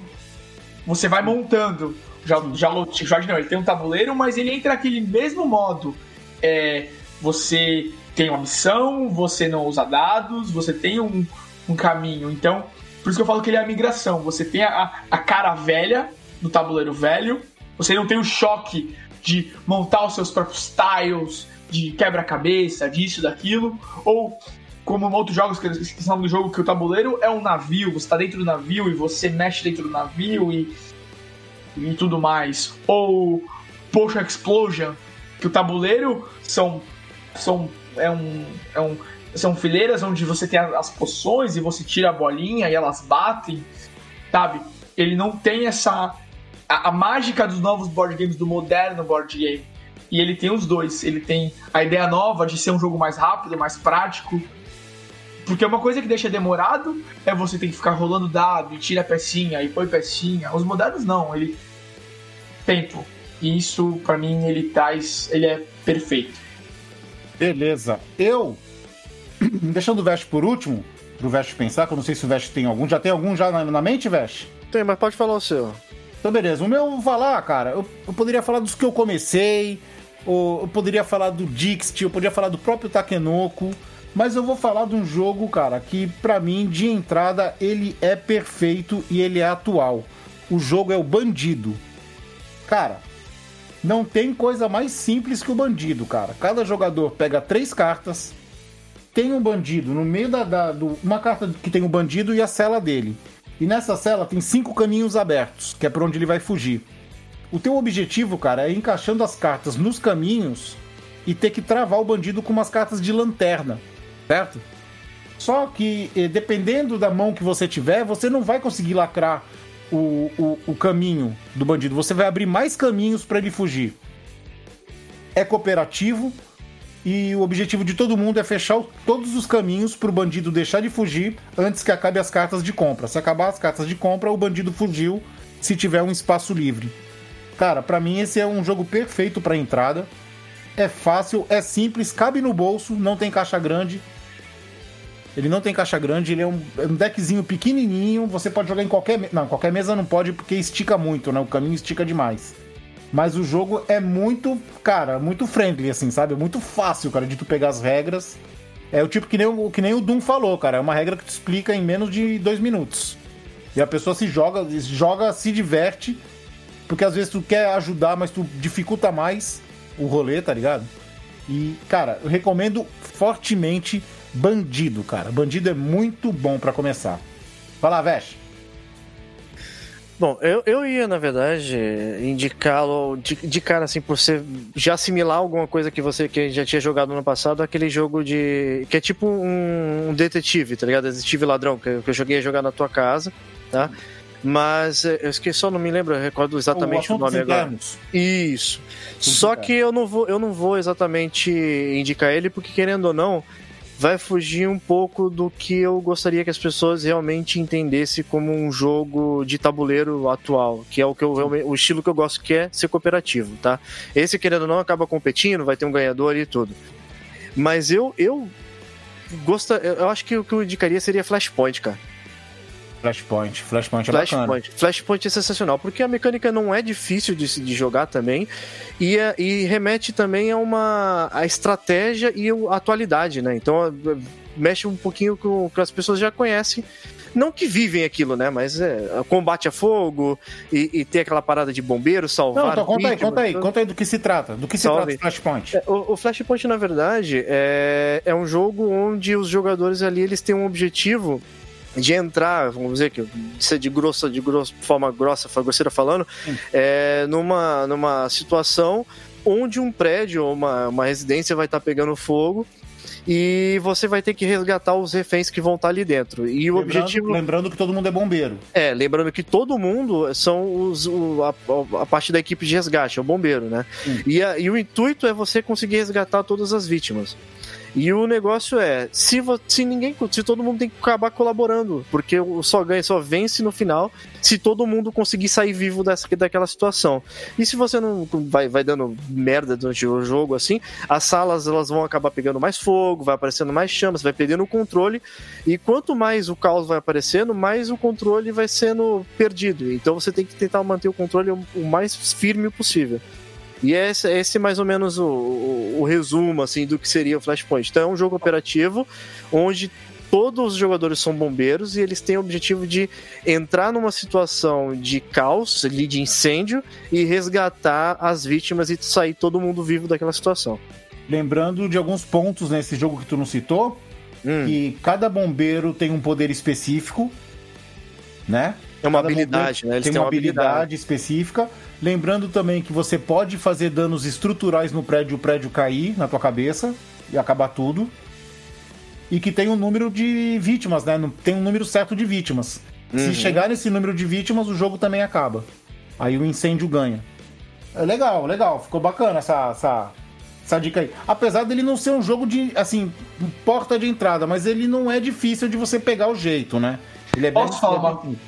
Você vai montando. Já, já Ride não, ele tem um tabuleiro, mas ele entra naquele mesmo modo. É, você tem uma missão, você não usa dados, você tem um, um caminho. Então, por isso que eu falo que ele é a migração. Você tem a, a cara velha do tabuleiro velho, você não tem o choque de montar os seus próprios tiles, de quebra-cabeça, disso, daquilo, ou como em outros jogos que nome do jogo, que o tabuleiro é um navio, você tá dentro do navio e você mexe dentro do navio e, e tudo mais. Ou Potion Explosion, que o tabuleiro são, são, é um, é um, são fileiras onde você tem as poções e você tira a bolinha e elas batem, sabe? Ele não tem essa. A, a mágica dos novos board games, do moderno board game. E ele tem os dois. Ele tem a ideia nova de ser um jogo mais rápido, mais prático. Porque uma coisa que deixa demorado é você ter que ficar rolando dado e tira pecinha e põe pecinha. Os modernos não, ele. Tempo. E isso, pra mim, ele traz. Ele é perfeito. Beleza. Eu, [clears throat] deixando o Vest por último, pro Vest pensar, que eu não sei se o Vest tem algum. Já tem algum já na, na mente, Vest? Tem, mas pode falar o seu. Então, beleza. O meu eu vou falar, cara. Eu, eu poderia falar dos que eu comecei, ou eu poderia falar do Dixit, eu poderia falar do próprio Takenoko. Mas eu vou falar de um jogo, cara, que pra mim, de entrada, ele é perfeito e ele é atual. O jogo é o Bandido. Cara, não tem coisa mais simples que o bandido, cara. Cada jogador pega três cartas, tem um bandido no meio da, da- do, uma carta que tem o bandido e a cela dele. E nessa cela tem cinco caminhos abertos, que é por onde ele vai fugir. O teu objetivo, cara, é ir encaixando as cartas nos caminhos e ter que travar o bandido com umas cartas de lanterna, certo? Só que, eh, dependendo da mão que você tiver, você não vai conseguir lacrar o, o, o caminho do bandido. Você vai abrir mais caminhos para ele fugir. É cooperativo e o objetivo de todo mundo é fechar todos os caminhos para o bandido deixar de fugir antes que acabe as cartas de compra. Se acabar as cartas de compra, o bandido fugiu se tiver um espaço livre. Cara, pra mim esse é um jogo perfeito pra entrada. É fácil, é simples, cabe no bolso, não tem caixa grande. Ele não tem caixa grande, ele é um, é um deckzinho pequenininho. Você pode jogar em qualquer. Não, qualquer mesa não pode porque estica muito, né? O caminho estica demais. Mas o jogo é muito, cara, muito friendly, assim, sabe? É muito fácil, cara, de tu pegar as regras. É o tipo que nem o, que nem o Doom falou, cara. É uma regra que tu explica em menos de dois minutos. E a pessoa se joga, joga, se diverte. Porque às vezes tu quer ajudar, mas tu dificulta mais o rolê, tá ligado? E, cara, eu recomendo fortemente Bandido, cara. Bandido é muito bom pra começar. Vai lá, Vesh. Bom, eu, eu ia, na verdade, indicá-lo de, de cara, assim, por ser já assimilar alguma coisa que você que já tinha jogado no ano passado, aquele jogo de. que é tipo um, um detetive, tá ligado? Detetive ladrão, que, eu- que eu joguei a jogar na tua casa, tá? Mas eh, eu esqueci, só não me lembro, eu recordo exatamente o, Assuntos nome agora. Internos. Isso. Só que eu não vou, eu não vou exatamente indicar ele, porque querendo ou não, vai fugir um pouco do que eu gostaria que as pessoas realmente entendessem como um jogo de tabuleiro atual, que é o que eu o estilo que eu gosto que é ser cooperativo, tá? Esse querendo ou não acaba competindo, vai ter um ganhador e tudo. Mas eu eu gosta, eu acho que o que eu indicaria seria Flashpoint, cara. Flashpoint. Flashpoint é bacana. Flashpoint. Flashpoint é sensacional, porque a mecânica não é difícil de, de jogar também, e, é- e remete também a uma a estratégia e a atualidade, né? Então é, mexe um pouquinho com o que as pessoas já conhecem. Não que vivem aquilo, né? Mas é combate a fogo e, e ter aquela parada de bombeiro, salvar. Não, então conta aí, conta aí, tudo. conta aí do que se trata. Do que se Salve. trata Flashpoint. É, O, o Flashpoint, na verdade, é, é um jogo onde os jogadores ali eles têm um objetivo de entrar, vamos dizer que ser de grossa, de grossa, forma grossa, grosseira falando, é, numa, numa situação onde um prédio ou uma, uma residência vai estar pegando fogo e você vai ter que resgatar os reféns que vão estar ali dentro. E o Lembrando, objetivo lembrando que todo mundo é bombeiro. é, lembrando que todo mundo são os, o- a, a parte da equipe de resgate, é o bombeiro, né? Hum. E, a- e o intuito é você conseguir resgatar todas as vítimas. E o negócio é, se, se ninguém, se todo mundo tem que acabar colaborando, porque o só ganha, só vence no final, se todo mundo conseguir sair vivo dessa, daquela situação. E se você não vai, vai dando merda durante o jogo assim, as salas elas vão acabar pegando mais fogo, vai aparecendo mais chamas, vai perdendo o controle, e quanto mais o caos vai aparecendo, mais o controle vai sendo perdido. Então você tem que tentar manter o controle o mais firme possível. E esse, esse é mais ou menos o, o, o resumo assim do que seria o Flashpoint. Então é um jogo operativo onde todos os jogadores são bombeiros e eles têm o objetivo de entrar numa situação de caos, de incêndio, e resgatar as vítimas e sair todo mundo vivo daquela situação. Lembrando de alguns pontos nesse jogo que tu não citou, Hum, que cada bombeiro tem um poder específico, né? É uma habilidade, né? Eles tem uma habilidade específica. Lembrando também que você pode fazer danos estruturais no prédio, o prédio cair na tua cabeça e acabar tudo. E que tem um número de vítimas, né? Não- Tem um número certo de vítimas. Uhum. Se chegar nesse número de vítimas, o jogo também acaba. Aí o incêndio ganha. É legal, legal. Ficou bacana essa, essa, essa dica aí. Apesar dele não ser um jogo de, assim, porta de entrada, mas ele não é difícil de você pegar o jeito, né? Ele é bem... Posso falar ele é uma- bem-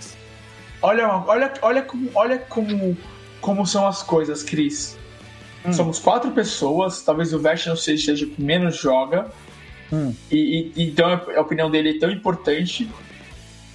Olha, olha, olha, como, olha como, como são as coisas, Cris. Hum. Somos quatro pessoas, talvez o Vest não seja o que menos joga. Hum. E, e- então a opinião dele é tão importante.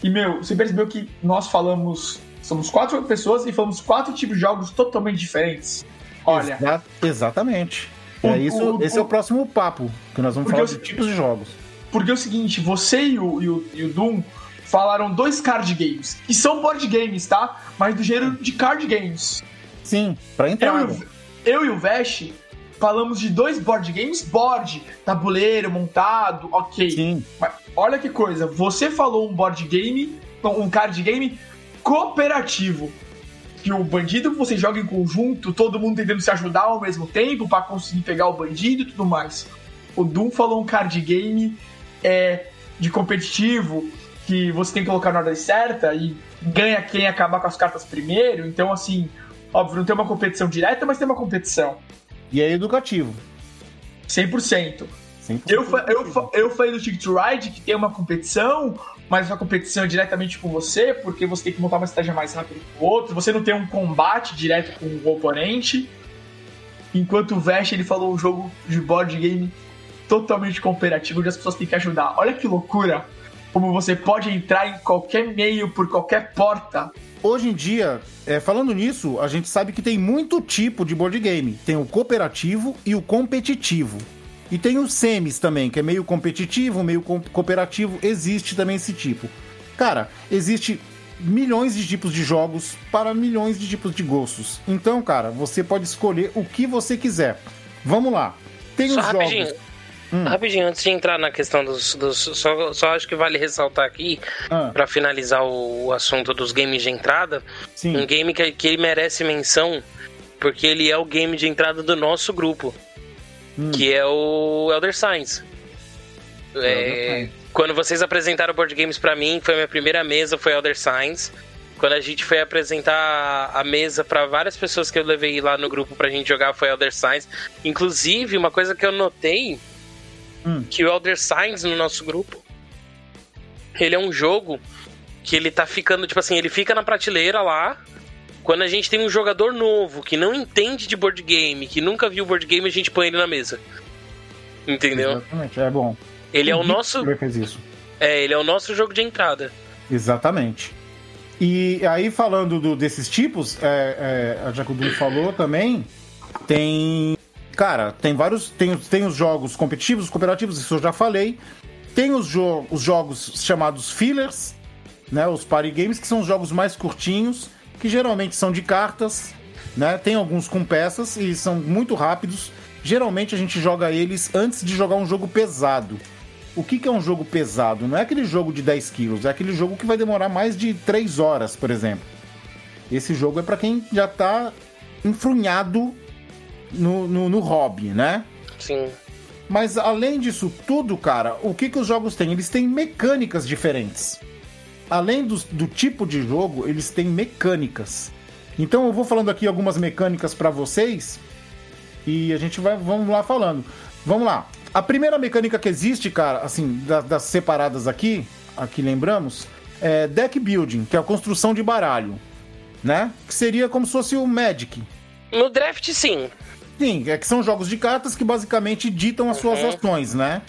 E, meu, você percebeu que nós falamos. Somos quatro pessoas e falamos quatro tipos de jogos totalmente diferentes. Olha, Exa- exatamente. O- é isso, o- esse é o o- próximo papo, que nós vamos falar de tipos de jogos. porque é o seguinte, você e o, e o, e o Doom falaram dois card games. E são board games, tá? Mas do gênero de card games. Sim, pra Eu, entrada. e o- eu e o Vesh falamos de dois board games, board, tabuleiro, montado, ok. Sim, Mas olha que coisa, você falou um board game, um card game cooperativo. Que o bandido você joga em conjunto, todo mundo tentando se ajudar ao mesmo tempo pra conseguir pegar o bandido e tudo mais. O Doom falou um card game é, de competitivo, que você tem que colocar na ordem certa e ganha quem acabar com as cartas primeiro. Então, assim, óbvio, não tem uma competição direta, mas tem uma competição. e é educativo. 100%. 100% Eu, eu, eu falei do Ticket Ride que tem uma competição, mas uma competição é diretamente com você, porque você tem que montar uma estratégia mais rápido que o outro, você não tem um combate direto com o oponente. Enquanto o Vesh ele falou um jogo de board game totalmente cooperativo onde as pessoas têm que ajudar. Olha que loucura! Como você pode entrar em qualquer meio, por qualquer porta. Hoje em dia, é, falando nisso, a gente sabe que tem muito tipo de board game. Tem o cooperativo e o competitivo. E tem os semis também, que é meio competitivo, meio co cooperativo. Existe também esse tipo. Cara, existe milhões de tipos de jogos para milhões de tipos de gostos. Então, cara, você pode escolher o que você quiser. Vamos lá. Tem Só os rapidinho. Jogos. Rapidinho, antes de entrar na questão dos. dos só, só acho que vale ressaltar aqui, Ah, pra finalizar o, o assunto dos games de entrada, sim. um game que, que ele merece menção, porque ele é o game de entrada do nosso grupo, Hum. que é o Elder Signs. É, quando vocês apresentaram board games pra mim, foi a minha primeira mesa, foi Elder Signs. Quando a gente foi apresentar a mesa pra várias pessoas que eu levei lá no grupo pra gente jogar, foi Elder Signs. Inclusive, uma coisa que eu notei, Hum. que o Elder Signs no nosso grupo, ele é um jogo que ele tá ficando, tipo assim, ele fica na prateleira lá. Quando a gente tem um jogador novo que não entende de board game, que nunca viu board game, a gente põe ele na mesa. Entendeu? Exatamente, é bom. Ele é o nosso, fez isso. é, ele é o nosso jogo de entrada. Exatamente. E aí, falando do- desses tipos, é, é, o Du falou também, tem. Cara, tem vários. Tem, tem os jogos competitivos, cooperativos, isso eu já falei. Tem os, jo os jogos chamados fillers, né? Os party games, que são os jogos mais curtinhos, que geralmente são de cartas, né? Tem alguns com peças e são muito rápidos. Geralmente a gente joga eles antes de jogar um jogo pesado. O que, que é um jogo pesado? Não é aquele jogo de 10 quilos, é aquele jogo que vai demorar mais de 3 horas, por exemplo. Esse jogo é para quem já tá enfrunhado no, no, no hobby, né? Sim. Mas além disso tudo, cara, o que, que os jogos têm? Eles têm mecânicas diferentes. Além do, do tipo de jogo, eles têm mecânicas. Então eu vou falando aqui algumas mecânicas pra vocês e a gente vai vamos lá falando. Vamos lá. A primeira mecânica que existe, cara, assim, da- das separadas aqui, aqui lembramos, é deck building, que é a construção de baralho, né? Que seria como se fosse o Magic, No draft, sim. Sim, é que são jogos de cartas que basicamente ditam as suas Uhum. ações, né?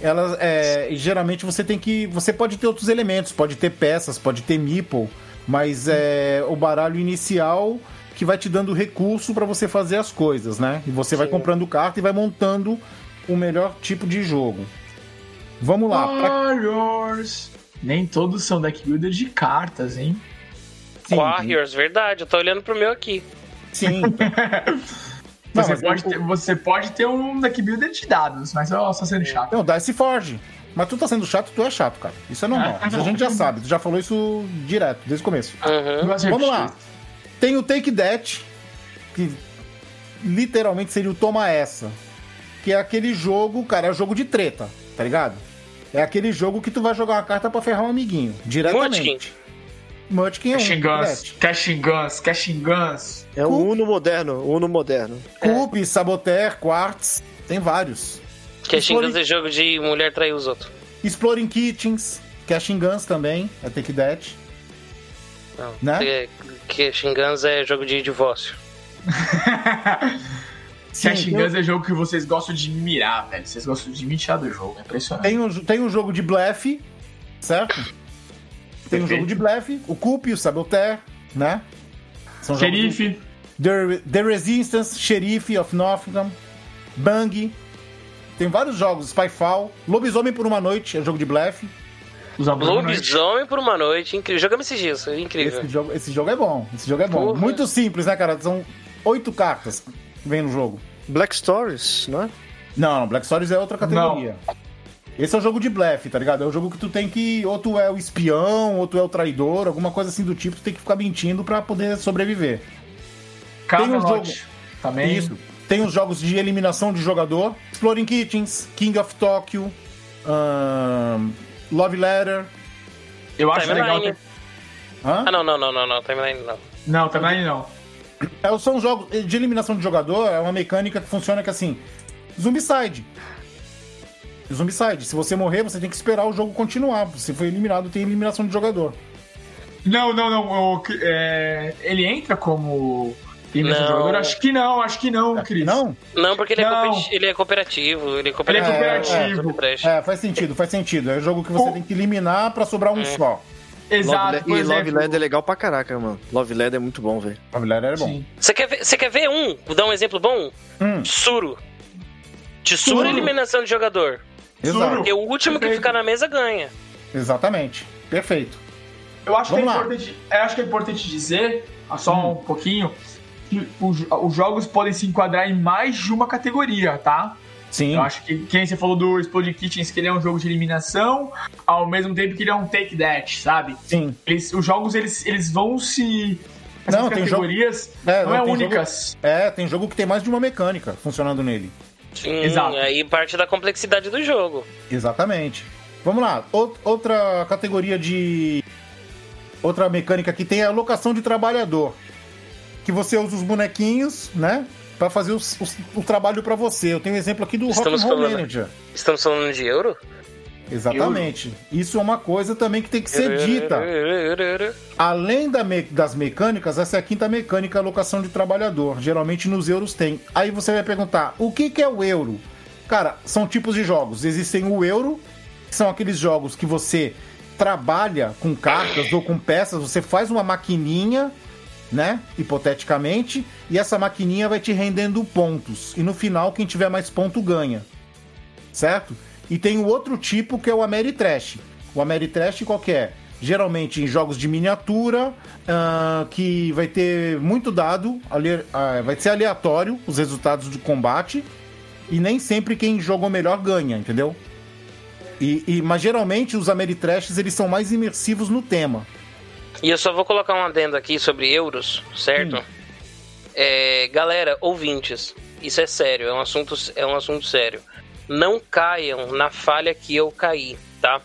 Elas, é, e geralmente você tem que. Você pode ter outros elementos, pode ter peças, pode ter meeple, mas é o baralho inicial que vai te dando recurso pra você fazer as coisas, né? E você vai Sim. comprando carta e vai montando o melhor tipo de jogo. Vamos lá. pra- Warriors. Nem todos são deck builder de cartas, hein? Sim, Warriors, verdade. Eu tô olhando pro meu aqui. Sim. [laughs] Não, Você, pode o- ter, você pode ter um deck builder de dados, mas ó, só sendo chato. Não, Dice Forge. Mas tu tá sendo chato, tu é chato, cara. Isso é normal. Isso a gente já sabe. Tu já falou isso direto, desde o começo. Uhum. Vamos lá. Tem o Take That, que literalmente seria o Toma Essa. Que é aquele jogo, cara, é o jogo de treta, tá ligado? É aquele jogo que tu vai jogar uma carta pra ferrar um amiguinho, diretamente. Munchkin é um. Cashin Take Guns, That. Cashin Guns, Guns. É o Uno moderno, Uno moderno. Coup, Saboteur, Quartz, tem vários. Que é Explore- xingando jogo de mulher trair os outros. Exploring Kitchens, Cashin Guns também, é Take That. Não. Né? Que Xingans é jogo de divórcio. [laughs] Cashin tem- Guns é jogo que vocês gostam de mirar, velho. Vocês gostam de me tirar do jogo, é impressionante. Tem um, tem um jogo de blefe, certo? Tem um jogo de blefe, o Coup e o Saboteur, né? São de- Xerife. The, The Resistance, Sheriff of Nottingham, Bang. Tem vários jogos, Spyfall, Lobisomem por uma Noite, é jogo de blefe. Lobisomem por uma noite. Incrível. Jogamos esses dias. Incrível. Esse jogo, esse jogo é bom, esse jogo é bom. Porra. Muito simples, né, cara? São oito cartas que vem no jogo. Black Stories, não é? Não, não, Black Stories é outra categoria. Esse é o jogo de blefe, tá ligado? É o jogo que tu tem que. Ou tu é o espião, ou tu é o traidor, alguma coisa assim do tipo, tu tem que ficar mentindo pra poder sobreviver. Tem um jogo- Também. Isso. Tem os jogos de eliminação de jogador: Exploring Kitchens, King of Tokyo, ahn, Love Letter. Eu acho Timeline. legal ter... Hã? Ah, não, não, não, não, não. Timeline não. Não, Timeline não. É, são jogos de eliminação de jogador, é uma mecânica que funciona que assim. Zumbicide. Zumbicide. Se você morrer, você tem que esperar o jogo continuar. Se foi eliminado, tem eliminação de jogador. Não, não, não. o- é, ele entra como Eliminação de Não. jogador? Acho que não, acho que não, Cris. Não? Não, porque ele, É, Não. competi- ele é cooperativo. Ele é Ele é cooperativo. cooperativo. É, presta. É, faz sentido, faz sentido. É um jogo que você O- tem que eliminar pra sobrar um só. Exato, Love, e Love. Led é legal pra caraca, mano. Love Led é muito bom, velho. A mulher era bom. Você quer, ver, quer ver um? Vou dar um exemplo bom? Hum, Tsuru. Tsuru é eliminação de jogador. Exato. Porque o último que Perfeito. ficar na mesa ganha. Exatamente. Perfeito. Eu acho, que é lá. importante, eu acho que é importante dizer, ah, só um pouquinho, que os, os jogos podem se enquadrar em mais de uma categoria, tá? Sim. Eu acho que quem você falou do Explode Kitchens, que ele é um jogo de eliminação, ao mesmo tempo que ele é um take that, sabe? Sim. Eles, os jogos eles, eles vão se. Essas Não, tem jogo- categorias É, não, não, é tem únicas. É, tem jogo que tem mais de uma mecânica funcionando nele. Sim, Exato. aí parte da complexidade do jogo. Exatamente. Vamos lá. Out- outra categoria de. Outra mecânica que tem é a alocação de trabalhador. Que você usa os bonequinhos, né? Pra fazer os- os- o trabalho pra você. Eu tenho um exemplo aqui do Estamos Rock falando- Manager. Estamos falando de euro? Exatamente. Isso é uma coisa também que tem que ser dita. Além da me- das mecânicas, essa é a quinta mecânica, alocação de trabalhador. Geralmente nos euros tem. Aí você vai perguntar, o que, que é o euro? Cara, são tipos de jogos. Existem o euro, que são aqueles jogos que você trabalha com cartas ou com peças, você faz uma maquininha, né? Hipoteticamente, e essa maquininha vai te rendendo pontos. E no final, quem tiver mais ponto ganha. Certo? E tem o outro tipo que é o Ameritrash. O Ameritrash qual que é? Geralmente em jogos de miniatura, ah, que vai ter muito dado, ale- ah, vai ser aleatório os resultados do combate, e nem sempre quem jogou melhor ganha, entendeu? E, e- mas geralmente os Ameritrashes eles são mais imersivos no tema. E eu só vou colocar um adendo aqui sobre euros, certo? Hum. É, galera, ouvintes, isso é sério, é um assunto, é um assunto sério. Não caiam na falha que eu caí, tá?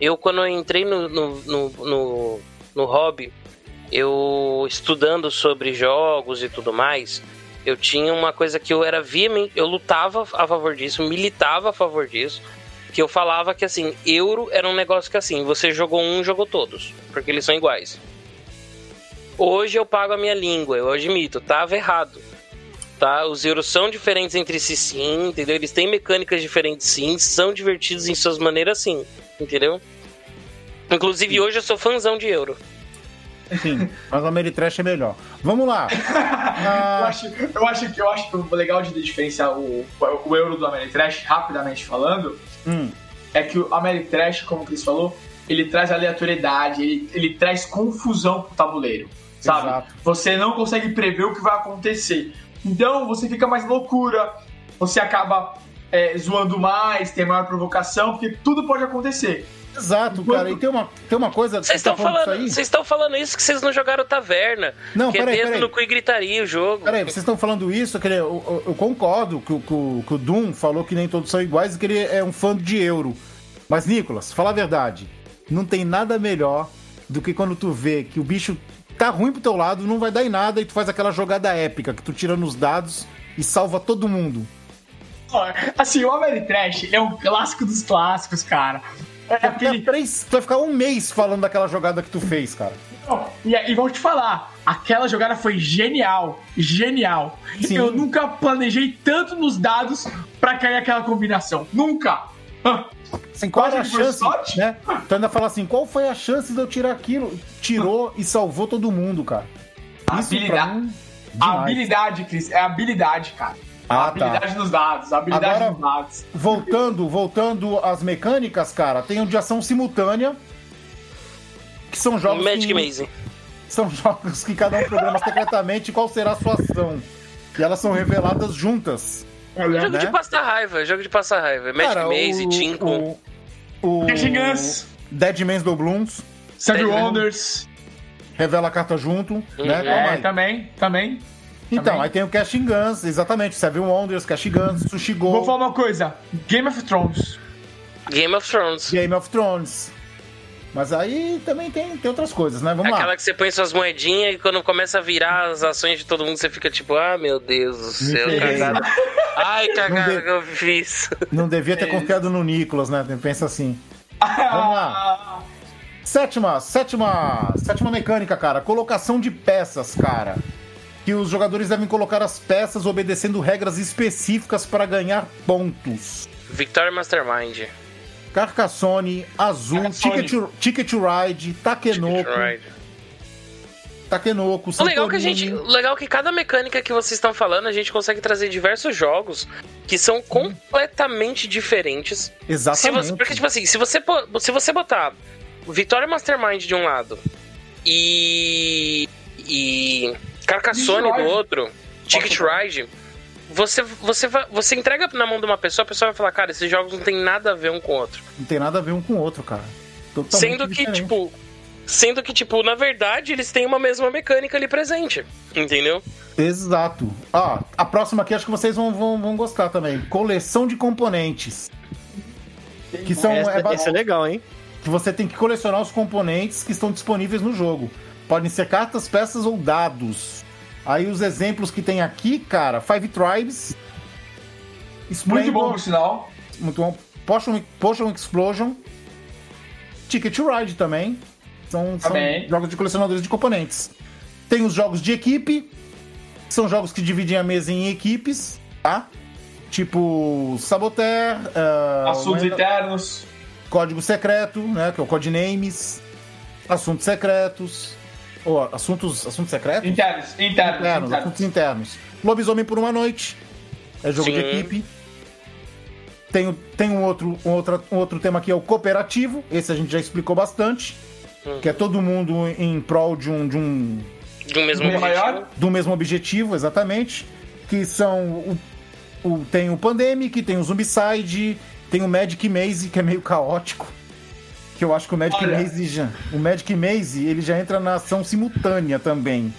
Eu, quando eu entrei no, no, no, no, no hobby, eu estudando sobre jogos e tudo mais, eu tinha uma coisa que eu era veemente, eu lutava a favor disso, militava a favor disso, que eu falava que assim, euro era um negócio que assim, você jogou um, jogou todos, porque eles são iguais. Hoje eu pago a minha língua, eu admito, tava errado. Tá? Os euros são diferentes entre si sim, entendeu? Eles têm mecânicas diferentes sim, são divertidos em suas maneiras sim, entendeu? Inclusive hoje eu sou fãzão de euro. Sim, mas o Ameritrash é melhor. Vamos lá. [laughs] Eu Ah, acho, eu, acho que, eu acho que o legal de diferenciar o, o euro do Ameritrash, rapidamente falando, hum, é que o Ameritrash, como o Chris falou, ele traz aleatoriedade, ele, ele traz confusão pro tabuleiro, sabe? Exato. Você não consegue prever o que vai acontecer. Então você fica mais loucura, você acaba é, zoando mais, tem maior provocação, porque tudo pode acontecer. exato, cara. E tem uma, tem uma coisa. Vocês você tá estão falando, estão falando isso que vocês não jogaram taverna. Não, que é peraí, dedo peraí. no cu e gritaria o jogo. Peraí, vocês estão falando isso, que ele- eu, eu- eu concordo que, o- que que o Doom falou que nem todos são iguais e que ele é um fã de euro. Mas, Nicolas, fala a verdade. Não tem nada melhor do que quando tu vê que o bicho tá ruim pro teu lado, não vai dar em nada e tu faz aquela jogada épica que tu tira nos dados e salva todo mundo. Assim, o Ameritrash ele é um clássico dos clássicos, cara. É Tu aquele, três, tu vai ficar um mês falando daquela jogada que tu fez, cara. Não, E, e vou te falar, aquela jogada foi genial, genial. Sim. Eu nunca planejei tanto nos dados pra cair aquela combinação. Nunca. Assim, qual Quase era a que foi chance, sorte. né? Tu ainda fala assim, qual foi a chance de eu tirar aquilo? Tirou e salvou todo mundo, cara. A Isso habilidade- mim, A habilidade, Cris, é a habilidade, cara. Ah, a habilidade tá. nos dados, a habilidade Agora- nos dados. Voltando, voltando às mecânicas, cara, tem o de ação simultânea. Que são jogos. Magic que, Maze. São [laughs] jogos que cada um programa secretamente qual será a sua ação. E elas são reveladas juntas. Jogo né? de passar raiva, jogo de passar raiva. Magic Cara, Maze, o- Tinko. O, o Dead Man's Doubloons Seven Tem- Wonders. revela a carta junto, né? Uhum. Calma É, também, também. Então, também. aí tem o Cashing Guns, exatamente. Seven Wonders, Cashing Guns, Sushi Go, Vou falar uma coisa. Game of Thrones. Game of Thrones. Game of Thrones. Mas aí também tem, tem outras coisas, né? Vamos Aquela lá. que você põe suas moedinhas e quando começa a virar as ações de todo mundo, você fica tipo, ah, meu Deus do céu, cagada. [laughs] Ai, cagada Não que eu fiz. Não devia ter confiado no Nicolas, né? Pensa assim. Vamos lá. [laughs] Sétima, sétima, sétima mecânica, cara. Colocação de peças, cara. que os jogadores devem colocar as peças obedecendo regras específicas para ganhar pontos. Victoria Mastermind. Carcassonne, Azul, Carcassonne. Ticket, to- Ticket to Ride, Takenoko. Takenoko, O legal que a Santorini. gente, legal que cada mecânica que vocês estão falando, a gente consegue trazer diversos jogos que são completamente diferentes. Se Exatamente. você, porque, tipo assim, se você, se você botar Vitória Mastermind de um lado e. e. Carcassonne Ticket do outro, Ticket Ride, você, você, você entrega na mão de uma pessoa, a pessoa vai falar, cara, esses jogos não tem nada a ver um com o outro. Não tem nada a ver um com o outro, cara. Totalmente Sendo que, diferente. tipo. Sendo que, tipo, na verdade, eles têm uma mesma mecânica ali presente. Entendeu? Exato. Ah, a próxima aqui acho que vocês vão, vão, vão gostar também. Coleção de componentes. Que são. Essa, é esse é legal, hein? que você tem que colecionar os componentes que estão disponíveis no jogo. Podem ser cartas, peças ou dados. Aí os exemplos que tem aqui, cara, Five Tribes. Muito bom, por sinal. muito bom. Potion, Potion Explosion. Ticket to Ride também. São, são Também. jogos de colecionadores de componentes. Tem os jogos de equipe. São jogos que dividem a mesa em equipes, tá? Tipo Saboteur, ah, Assuntos internos. Código Secreto, né? Que é o Codenames. Assuntos Secretos. Ou assuntos, assuntos secretos? Internos. Internos. Internos, internos. assuntos internos. Lobisomem por uma noite. É jogo de Sim. equipe. Tem, tem um, outro, um, outro, um outro tema aqui, é o cooperativo. Esse a gente já explicou bastante. Hum. Que é todo mundo em prol de um, de um, De um mesmo objetivo. maior? do mesmo objetivo, exatamente. Que são. O, o- tem o Pandemic, tem o Zombicide, tem o Magic Maze, que é meio caótico. Que eu acho que o Magic Olha. Maze já. O Magic Maze, ele já entra na ação simultânea também.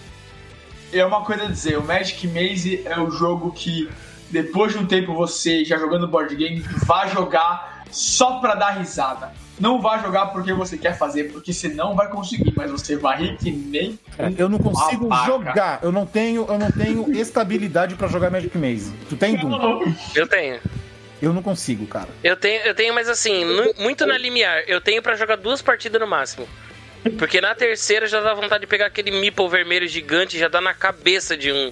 É uma coisa a dizer, o Magic Maze é o jogo que, depois de um tempo você já jogando board game, vai jogar só pra dar risada. Não vai jogar porque você quer fazer, porque você não vai conseguir, mas você vai rir que nem. Eu não consigo jogar. Eu não tenho, eu não tenho estabilidade pra jogar Magic Maze. Tu tem, Doom? Eu tenho. Eu não consigo, cara. Eu tenho, eu tenho, mas assim, muito na limiar. Eu tenho pra jogar duas partidas no máximo. Porque na terceira já dá vontade de pegar aquele meeple vermelho gigante e já dá na cabeça de um.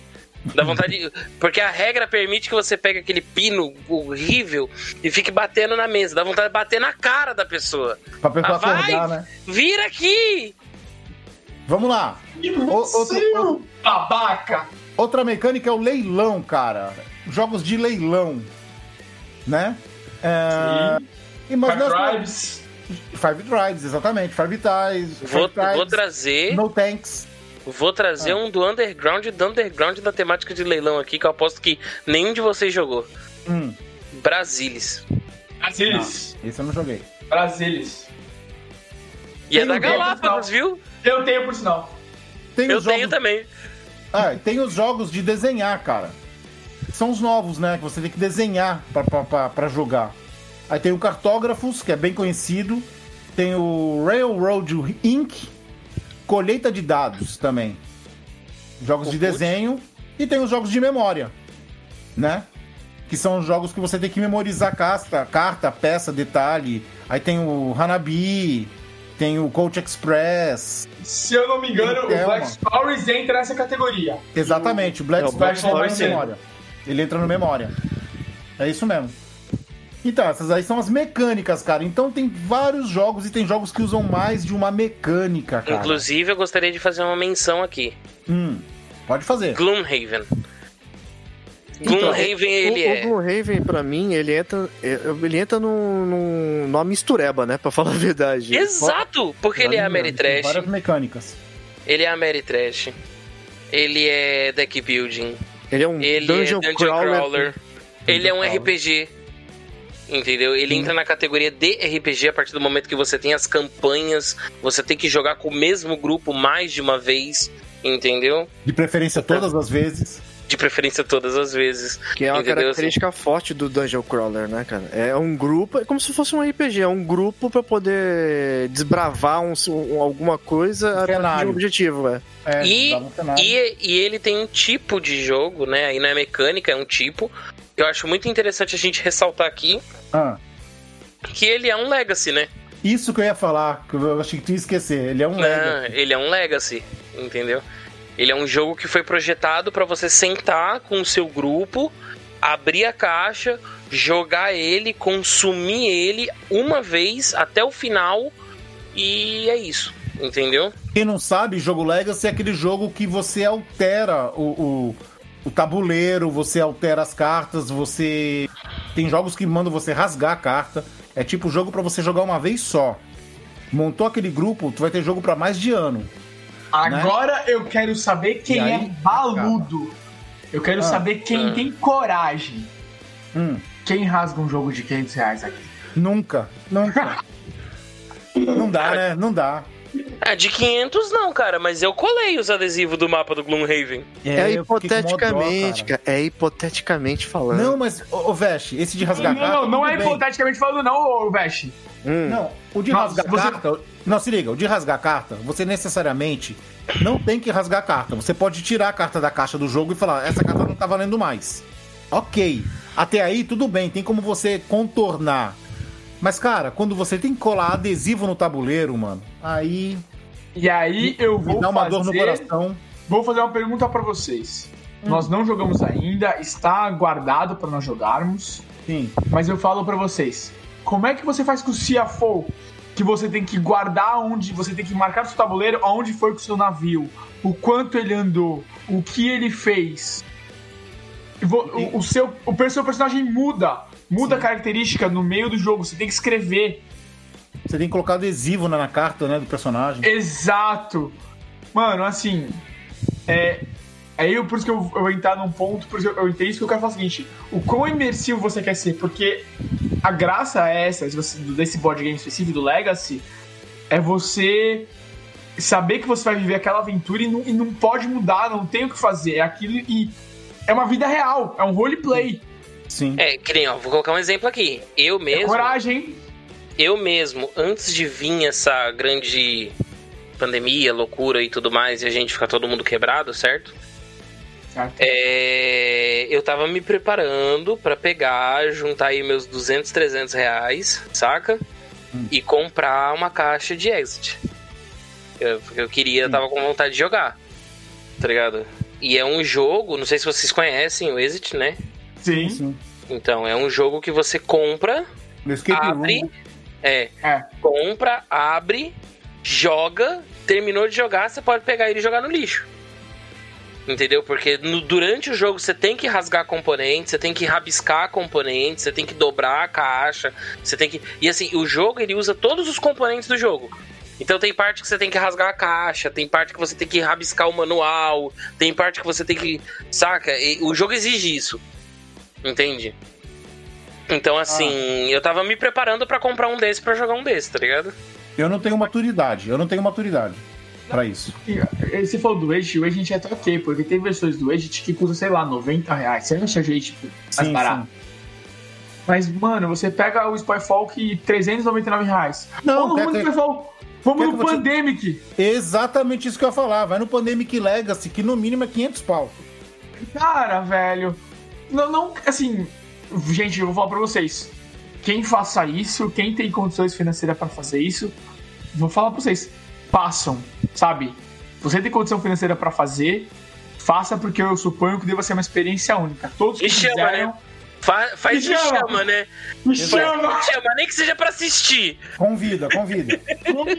Dá vontade de... Porque a regra permite que você pegue aquele pino horrível e fique batendo na mesa. Dá vontade de bater na cara da pessoa. Pra pessoa Ah, vai! acordar, né? Vira aqui! Vamos lá. O- outro- outro- Babaca! Outra mecânica é o leilão, cara. Jogos de leilão. Né? É... E mas Five nós- Tribes. Five Drives, exatamente. Five Ties. Vou, vou trazer. No Tanks. Vou trazer um do underground do underground da temática de leilão aqui, que eu aposto que nenhum de vocês jogou. Hum, Brasilis. Brasilis. esse eu não joguei. Brasilis. E é Tem da um deles, Galápagos, viu? Eu tenho, por sinal. Tem Eu tenho jogos... também. Ah, tem os jogos de desenhar, cara. São os novos, né? Que você tem que desenhar pra jogar. Aí tem o Cartógrafos, que é bem conhecido. Tem o Railroad Inc. Colheita de dados também. Jogos de desenho. E tem os jogos de memória, né? Que são os jogos que você tem que memorizar carta, carta peça, detalhe. Aí tem o Hanabi, tem o Coach Express. Se eu não me engano, É o Black. Stories entra nessa categoria. Exatamente, o Black É, o Stories Black Stories, sim. memória. Ele entra no memória. É isso mesmo. Então, essas aí são as mecânicas, cara. Então tem vários jogos e tem jogos que usam mais de uma mecânica, cara. Inclusive, eu gostaria de fazer uma menção aqui. Hum, pode fazer. Gloomhaven. Então, Gloomhaven, ele o, é. O Gloomhaven, pra mim, ele entra, é, ele entra num, num, numa mistureba, né? Pra [laughs] falar a verdade. Exato! Porque ele é Tem Ameritrash, Várias mecânicas. ele é Ameritrash, ele é deck building, Ele é um ele dungeon, é Dungeon crawler. Crawler, ele é um Crawler. RPG. Entendeu? Ele entra na categoria de RPG a partir do momento que você tem as campanhas, você tem que jogar com o mesmo grupo mais de uma vez, entendeu? De preferência todas as vezes. De preferência todas as vezes. Que é uma Entendeu? característica forte do Dungeon Crawler, né, cara? É um grupo, é como se fosse um RPG, é um grupo pra poder desbravar um, um- alguma coisa a partir de cenário. um objetivo, é. É, E, e, e ele tem um tipo de jogo, né? Aí não é mecânica, é um tipo. Que eu acho muito interessante a gente ressaltar aqui. Ah, Que ele é um Legacy, né? isso que eu ia falar, que eu achei que tu ia esquecer. Ele é um Não, Legacy. ele é um Legacy, entendeu? Ele é um jogo que foi projetado para você sentar com o seu grupo, abrir a caixa, jogar ele, consumir ele uma vez até o final e é isso, entendeu? Quem não sabe, jogo Legacy é aquele jogo que você altera o, o, o tabuleiro, você altera as cartas, você. Tem jogos que mandam você rasgar a carta. É tipo jogo para você jogar uma vez só. Montou aquele grupo, tu vai ter jogo para mais de ano. Agora eu quero saber quem E aí, é baludo. Eu quero Ah. saber quem Ah. tem coragem. Hum, Quem rasga um jogo de 500 reais aqui? nunca, nunca. [laughs] não dá, né? Não dá. É, de 500 não, cara, mas eu colei os adesivos do mapa do Gloomhaven. É, dó, hipoteticamente, cara. É hipoteticamente falando. Não, mas, ô, ô esse de rasgar Não, carta. não, não é bem. hipoteticamente falando, não, ô Vest. Hum. Não, o de Nossa, rasgar você- carta. Não, se liga, o de rasgar carta, você necessariamente não tem que rasgar a carta. Você pode tirar a carta da caixa do jogo e falar, essa carta não tá valendo mais. Ok. Até aí, tudo bem, tem como você contornar. Mas, cara, quando você tem que colar adesivo no tabuleiro, mano, aí E aí eu me vou dá uma fazer... dor no coração. Vou fazer uma pergunta pra vocês. Nós não jogamos ainda, está guardado pra nós jogarmos, Sim. mas eu falo pra vocês. Como é que você faz com o CFO? Que você tem que guardar onde, você tem que marcar no seu tabuleiro aonde foi com o seu navio, o quanto ele andou, o que ele fez. Vo- O, o seu, o seu personagem muda, muda a característica no meio do jogo, você tem que escrever. Você tem que colocar adesivo na, na carta, né, do personagem. Exato. Mano, assim. É. É eu, por isso que eu, eu vou entrar num ponto, por isso eu, eu entendi isso que eu quero falar o seguinte: o quão imersivo você quer ser, porque a graça é essa, desse board game específico, do Legacy, é você saber que você vai viver aquela aventura e não, e não pode mudar, não tem o que fazer. É aquilo e. É uma vida real, é um roleplay. Sim. É, que nem, ó, vou colocar um exemplo aqui. Eu É mesmo, coragem, hein? eu mesmo, antes de vir essa grande pandemia, loucura e tudo mais, e a gente ficar todo mundo quebrado, certo? Certo. É, eu tava me preparando pra pegar, juntar aí meus 200, 300 reais, saca? E comprar uma caixa de Exit. Eu, eu queria, tava com vontade de jogar, tá ligado? E é um jogo, não sei se vocês conhecem o Exit, né? Sim. Sim. Então, é um jogo que você compra, abre, room. é, É. compra, abre, joga, terminou de jogar, você pode pegar ele e jogar no lixo. Entendeu? Porque no- durante o jogo você tem que rasgar componentes, você tem que rabiscar componentes, você tem que dobrar a caixa, você tem que. E assim, o jogo ele usa todos os componentes do jogo. Então tem parte que você tem que rasgar a caixa, tem parte que você tem que rabiscar o manual, tem parte que você tem que. Saca? E o jogo exige isso. Entende? Então, assim, eu tava me preparando pra comprar um desse pra jogar um desse, tá ligado? Eu não tenho maturidade. Eu não tenho maturidade pra isso. Você falou do Edge, o gente é até ok, porque tem versões do Edge que custam, sei lá, 90 reais. Você acha gente tipo, mais Sim, barato? Mas, mano, você pega o Spyfall que 399 reais. Não, Vamos no que- Spyfall. Vamos no vou te- Pandemic. Exatamente isso que eu ia falar. Vai no Pandemic Legacy, que no mínimo é 500 pau. Cara, velho. Não, não, assim. Gente, eu vou falar pra vocês. Quem faça isso, quem tem condições financeiras pra fazer isso, vou falar pra vocês. Façam, sabe? Você tem condição financeira pra fazer, faça porque eu suponho que deva ser uma experiência única. Todos que Me chama, fizeram, né? Fa faz Me me chama. chama, né? me chama. me chama, nem que seja pra assistir. Convida, convida.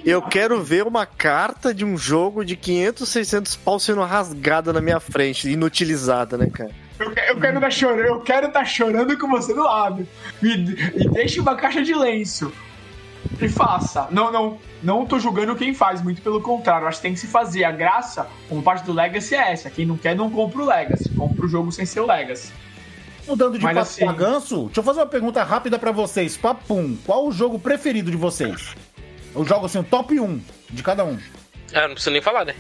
Eu quero ver uma carta de um jogo de 500, 600 pau sendo rasgada na minha frente, inutilizada, né, cara? Eu, que- eu quero estar chorando, eu quero estar chorando com você do lado. E, e deixe uma caixa de lenço. E faça. Não, não, não tô julgando quem faz, muito pelo contrário. Acho que tem que se fazer. A graça, como parte do Legacy, é essa. Quem não quer, não compra o Legacy. Compra o jogo sem ser o Legacy. Mudando de Mas papo assim- pra ganso, deixa eu fazer uma pergunta rápida pra vocês. Papum, qual o jogo preferido de vocês? Eu jogo assim, o top 1 de cada um. Ah, não preciso nem falar, né?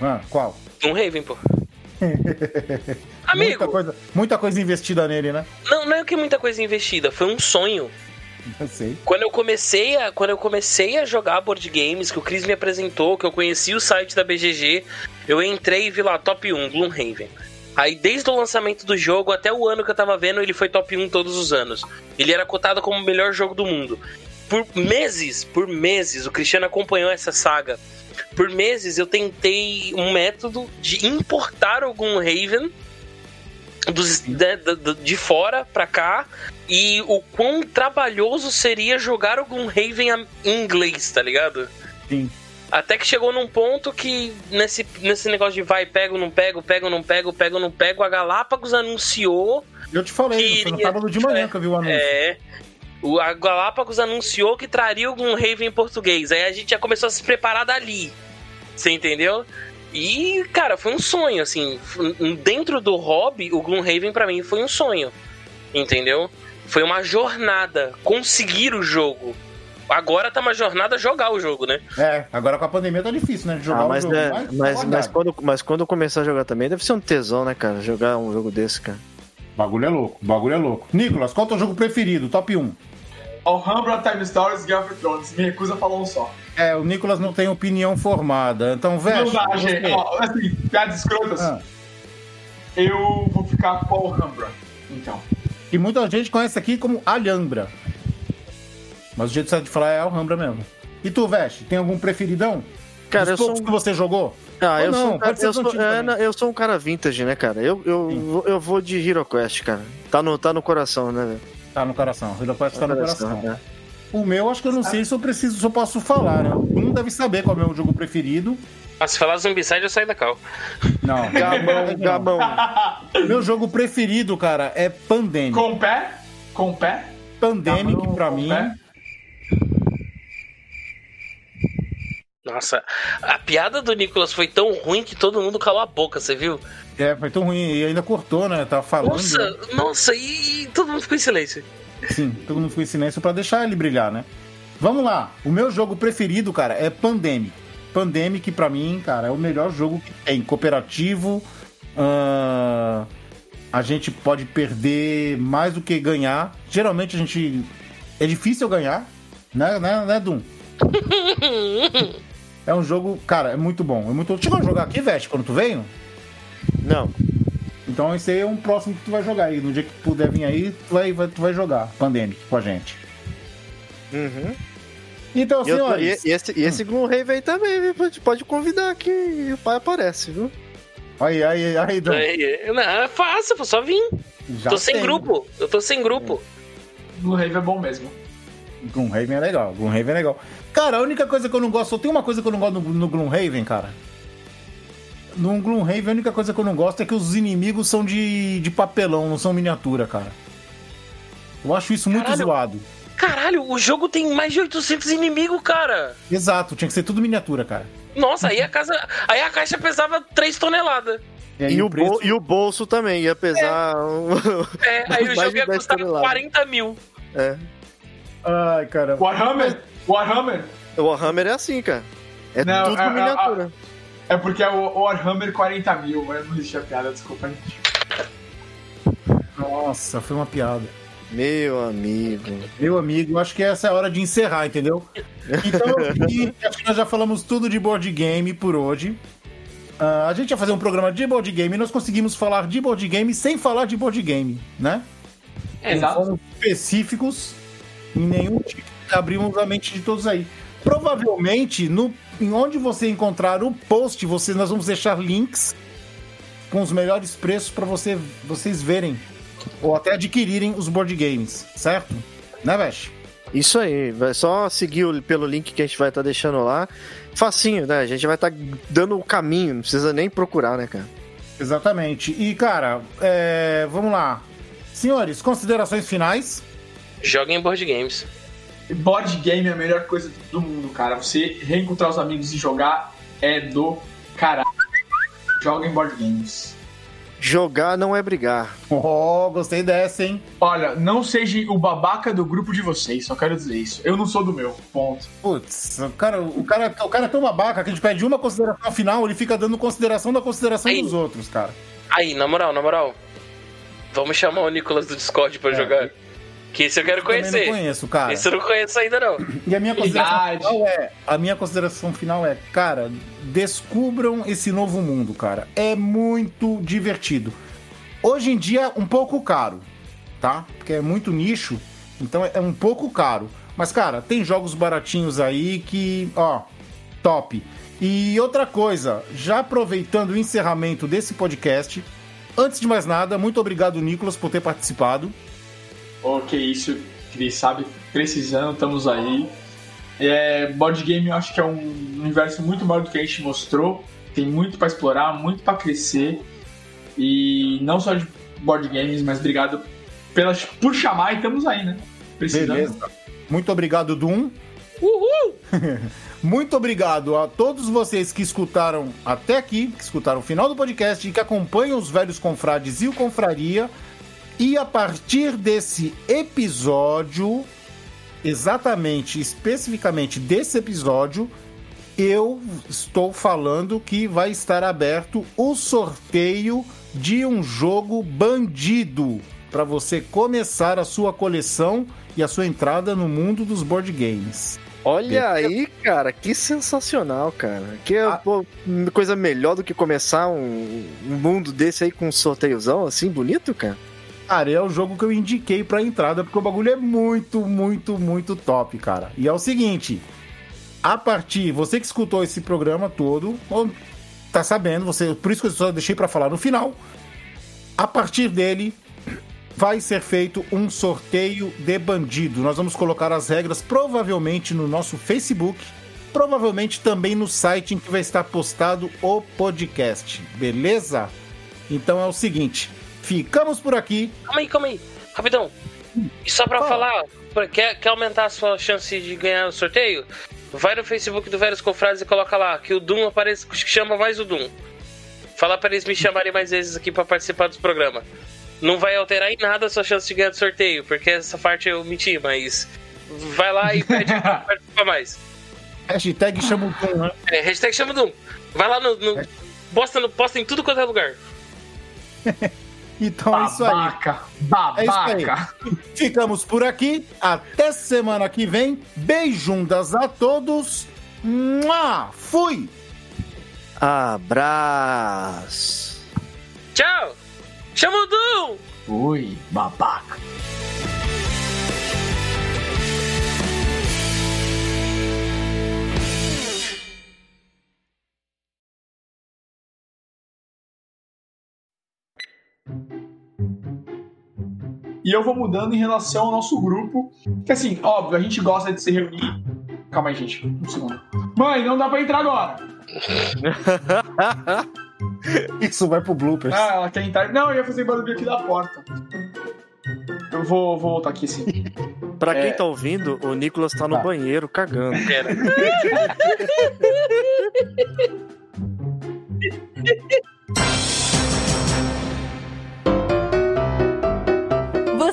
Ah, qual? Um Raven, pô. [laughs] Muita Amigo, coisa, muita coisa investida nele, né? não, não é que muita coisa investida, foi um sonho. [laughs] Eu sei. Quando eu comecei a, quando eu comecei a jogar board games, que o Chris me apresentou, que eu conheci o site da BGG, eu entrei e vi lá top 1, Gloomhaven. Aí desde o lançamento do jogo até o ano que eu tava vendo, ele foi top 1 todos os anos. Ele era cotado como o melhor jogo do mundo. Por meses, por meses, o Cristiano acompanhou essa saga. Por meses eu tentei um método de importar algum Raven dos, de, de, de fora pra cá e o quão trabalhoso seria jogar algum Raven em inglês, tá ligado? Sim. Até que chegou num ponto que, nesse, nesse negócio de vai, pego, não pego, pego, não pego, pego, não pego, a Galápagos anunciou. Eu te falei, foi no sábado de manhã que eu vi o anúncio. É. O, a Galápagos anunciou que traria algum Raven em português. Aí a gente já começou a se preparar dali. Você entendeu? E, cara, foi um sonho, assim. Dentro do hobby, o Gloomhaven para mim foi um sonho. Entendeu? Foi uma jornada. Conseguir o jogo. Agora tá uma jornada jogar o jogo, né? É, agora com a pandemia tá difícil, né? De jogar Ah, mas, o jogo. é, mas, mas, mas, quando, mas quando eu começar a jogar também, deve ser um tesão, né, cara? Jogar um jogo desse, cara. O bagulho é louco, o bagulho é louco. Nicolas, qual é o teu jogo preferido? Top 1. Alhambra, Time Stories, Game of Thrones. Me recusa a falar um só. É, o Nicolas não tem opinião formada. Então, velho. Não dá, gente. Ó, assim, piadas escrotas. Ah. Eu vou ficar com Alhambra. Então. Que muita gente conhece aqui como Alhambra. Mas o jeito certo de falar é Alhambra mesmo. E tu, Veste, tem algum preferidão? Cara, Dos eu sou poucos um- que você jogou? Ah, eu, não, sou, um cara, eu, sou, é, eu sou um cara vintage, né, cara? Eu, eu, vou- eu vou de Hero Quest, cara. Tá no, tá no coração, né? velho? Tá no coração. Hero Quest tá no coração. né? O meu, acho que eu não sei se eu preciso, se eu posso falar, né? Um deve saber qual é o meu jogo preferido. Ah, se falar Zombicide, eu saio da cal. Não. [laughs] Gabão, Gabão. Meu jogo preferido, cara, é Pandemic. Com pé? Com pé? Pandemic, Gabão, pra com mim. pé? Nossa, a piada do Nicolas foi tão ruim que todo mundo calou a boca, você viu? É, foi tão ruim. E ainda cortou, né? Tava falando. Nossa, né? nossa, e, e todo mundo ficou em silêncio. Sim, todo mundo ficou em silêncio pra deixar ele brilhar, né? Vamos lá. O meu jogo preferido, cara, é Pandemic. Pandemic, pra mim, cara, é o melhor jogo que tem. Cooperativo. ahn, a gente pode perder mais do que ganhar. Geralmente a gente. É difícil ganhar, né, né, né Doom? [laughs] É um jogo, cara, é muito bom. É muito... Chegou a jogar aqui, Veste, quando tu veio? Não. Então esse aí é um próximo que tu vai jogar aí. No dia que tu puder vir aí, tu vai, vai- tu vai jogar Pandemic com a gente. Uhum. Então, E, senhores. e- e esse, e esse Gloomhaven aí também, viu? Pode, pode convidar que o pai aparece, viu? Aí, aí, aí, Dom. É, não, é fácil, pô, só vim. Já tô sem tem. grupo, eu tô sem grupo. Blue Rave é bom mesmo. Gloomhaven é legal, Gloomhaven é legal. Cara, a única coisa que eu não gosto, só tem uma coisa que eu não gosto no, no Gloomhaven, cara. No Gloomhaven, a única coisa que eu não gosto é que os inimigos são de, de papelão, não são miniatura, cara. Eu acho isso muito Caralho. zoado. Caralho, o jogo tem mais de 800 inimigos, cara. Exato, tinha que ser tudo miniatura, cara. Nossa, aí a casa, aí a caixa pesava 3 toneladas. aí E, o preço- bol- e o bolso também ia pesar. um- [laughs] É, aí o [laughs] jogo ia 10 custar toneladas. 40 mil. é. Ai, cara. Warhammer? Warhammer? O Warhammer é assim, cara. É Não, tudo é- é- miniatura. É porque é o Warhammer 40 mil, mas não existe a piada, desculpa, gente. Nossa, foi uma piada. Meu amigo. Meu amigo, acho que essa é a hora de encerrar, entendeu? Então, é [laughs] acho que nós já falamos tudo de board game por hoje. Ah, a gente ia fazer um programa de board game e nós conseguimos falar de board game sem falar de board game, né? É, Não exato. fomos específicos em nenhum tipo. Abrimos a mente de todos aí. Provavelmente, no, em onde você encontrar o post, você, nós vamos deixar links com os melhores preços para você, vocês verem ou até adquirirem os board games, certo? Né, Vesh? Isso aí, vai só seguir pelo link que a gente vai estar deixando lá. Facinho, né? A gente vai estar dando o caminho, não precisa nem procurar, né, cara? Exatamente. E, cara, é, vamos lá. Senhores, considerações finais? Joga em board games. Board game é a melhor coisa do mundo, cara. Você reencontrar os amigos e jogar é do caralho. Joga em board games. Jogar não é brigar. Oh, gostei dessa, hein? Olha, não seja o babaca do grupo de vocês, só quero dizer isso. Eu não sou do meu, ponto. Putz, o cara, o, cara, o cara é tão babaca que a gente pede uma consideração final, ele fica dando consideração da consideração Aí. dos outros, cara. Aí, na moral, na moral. Vamos chamar o Nicolas do Discord pra É. jogar. Que esse eu quero Também não conhecer. conheço, cara. Esse eu não conheço ainda, não. E a minha consideração Verdade. final é, a minha consideração final é, cara, descubram esse novo mundo, cara. É muito divertido. Hoje em dia um pouco caro, tá? Porque é muito nicho, então é um pouco caro. Mas cara, tem jogos baratinhos aí que, ó, top. E outra coisa, já aproveitando o encerramento desse podcast, antes de mais nada, muito obrigado, Nicolas, por ter participado. Oh, que isso, Cris, sabe? Precisando, estamos aí. É, board game eu acho que é um universo muito maior do que a gente mostrou. Tem muito para explorar, muito para crescer. E não só de board games, mas obrigado pelas, por chamar e estamos aí, né? Precisando. Beleza. Muito obrigado, Doom. Uhul! [laughs] Muito obrigado a todos vocês que escutaram até aqui, que escutaram o final do podcast e que acompanham os velhos confrades e o Confraria. E a partir desse episódio, exatamente, especificamente desse episódio, eu estou falando que vai estar aberto o sorteio de um jogo bandido para você começar a sua coleção e a sua entrada no mundo dos board games. Olha aí, cara, que sensacional, cara. Que ah. pô, coisa melhor do que começar um, um, mundo desse aí com um sorteiozão assim, bonito, cara. Cara, é o jogo que eu indiquei pra entrada, porque o bagulho é muito, muito, muito top, cara. E é o seguinte: a partir, você que escutou esse programa todo, tá sabendo, você, por isso que eu só deixei para falar no final. A partir dele, vai ser feito um sorteio de bandido. Nós vamos colocar as regras provavelmente no nosso Facebook, provavelmente também no site em que vai estar postado o podcast, beleza? Então é o seguinte, ficamos por aqui. Calma aí, calma aí, rapidão. E só pra falar, quer, quer aumentar a sua chance de ganhar o sorteio? Vai no Facebook do Velhos Confrades e coloca lá que o Doom aparece, chama mais o Doom. Fala para eles me chamarem mais vezes aqui para participar dos programas não vai alterar em nada a sua chance de ganhar do sorteio, porque essa parte eu menti, mas vai lá e pede pra [laughs] participar mais. Hashtag chama o Doom, né? É, hashtag chama o Doom. Vai lá no. no posta, no, posta em tudo quanto é lugar. [laughs] então babaca, é isso aí. Babaca. É isso aí. Ficamos por aqui. Até semana que vem. Beijundas a todos. Mua! Fui! Abraço. Tchau! Chama o Doom! Ui, babaca. E eu vou mudando em relação ao nosso grupo. Que assim, óbvio, a gente gosta de se reunir. Calma aí, gente. Um segundo. Mãe, não dá pra entrar agora. [laughs] Isso vai pro bloopers. Ah, ela quer entrar. Não, eu ia fazer barulho aqui da porta. Eu vou, vou voltar aqui sim. Pra quem é... tá ouvindo, o Nicolas tá no tá. banheiro cagando. Pera. [laughs]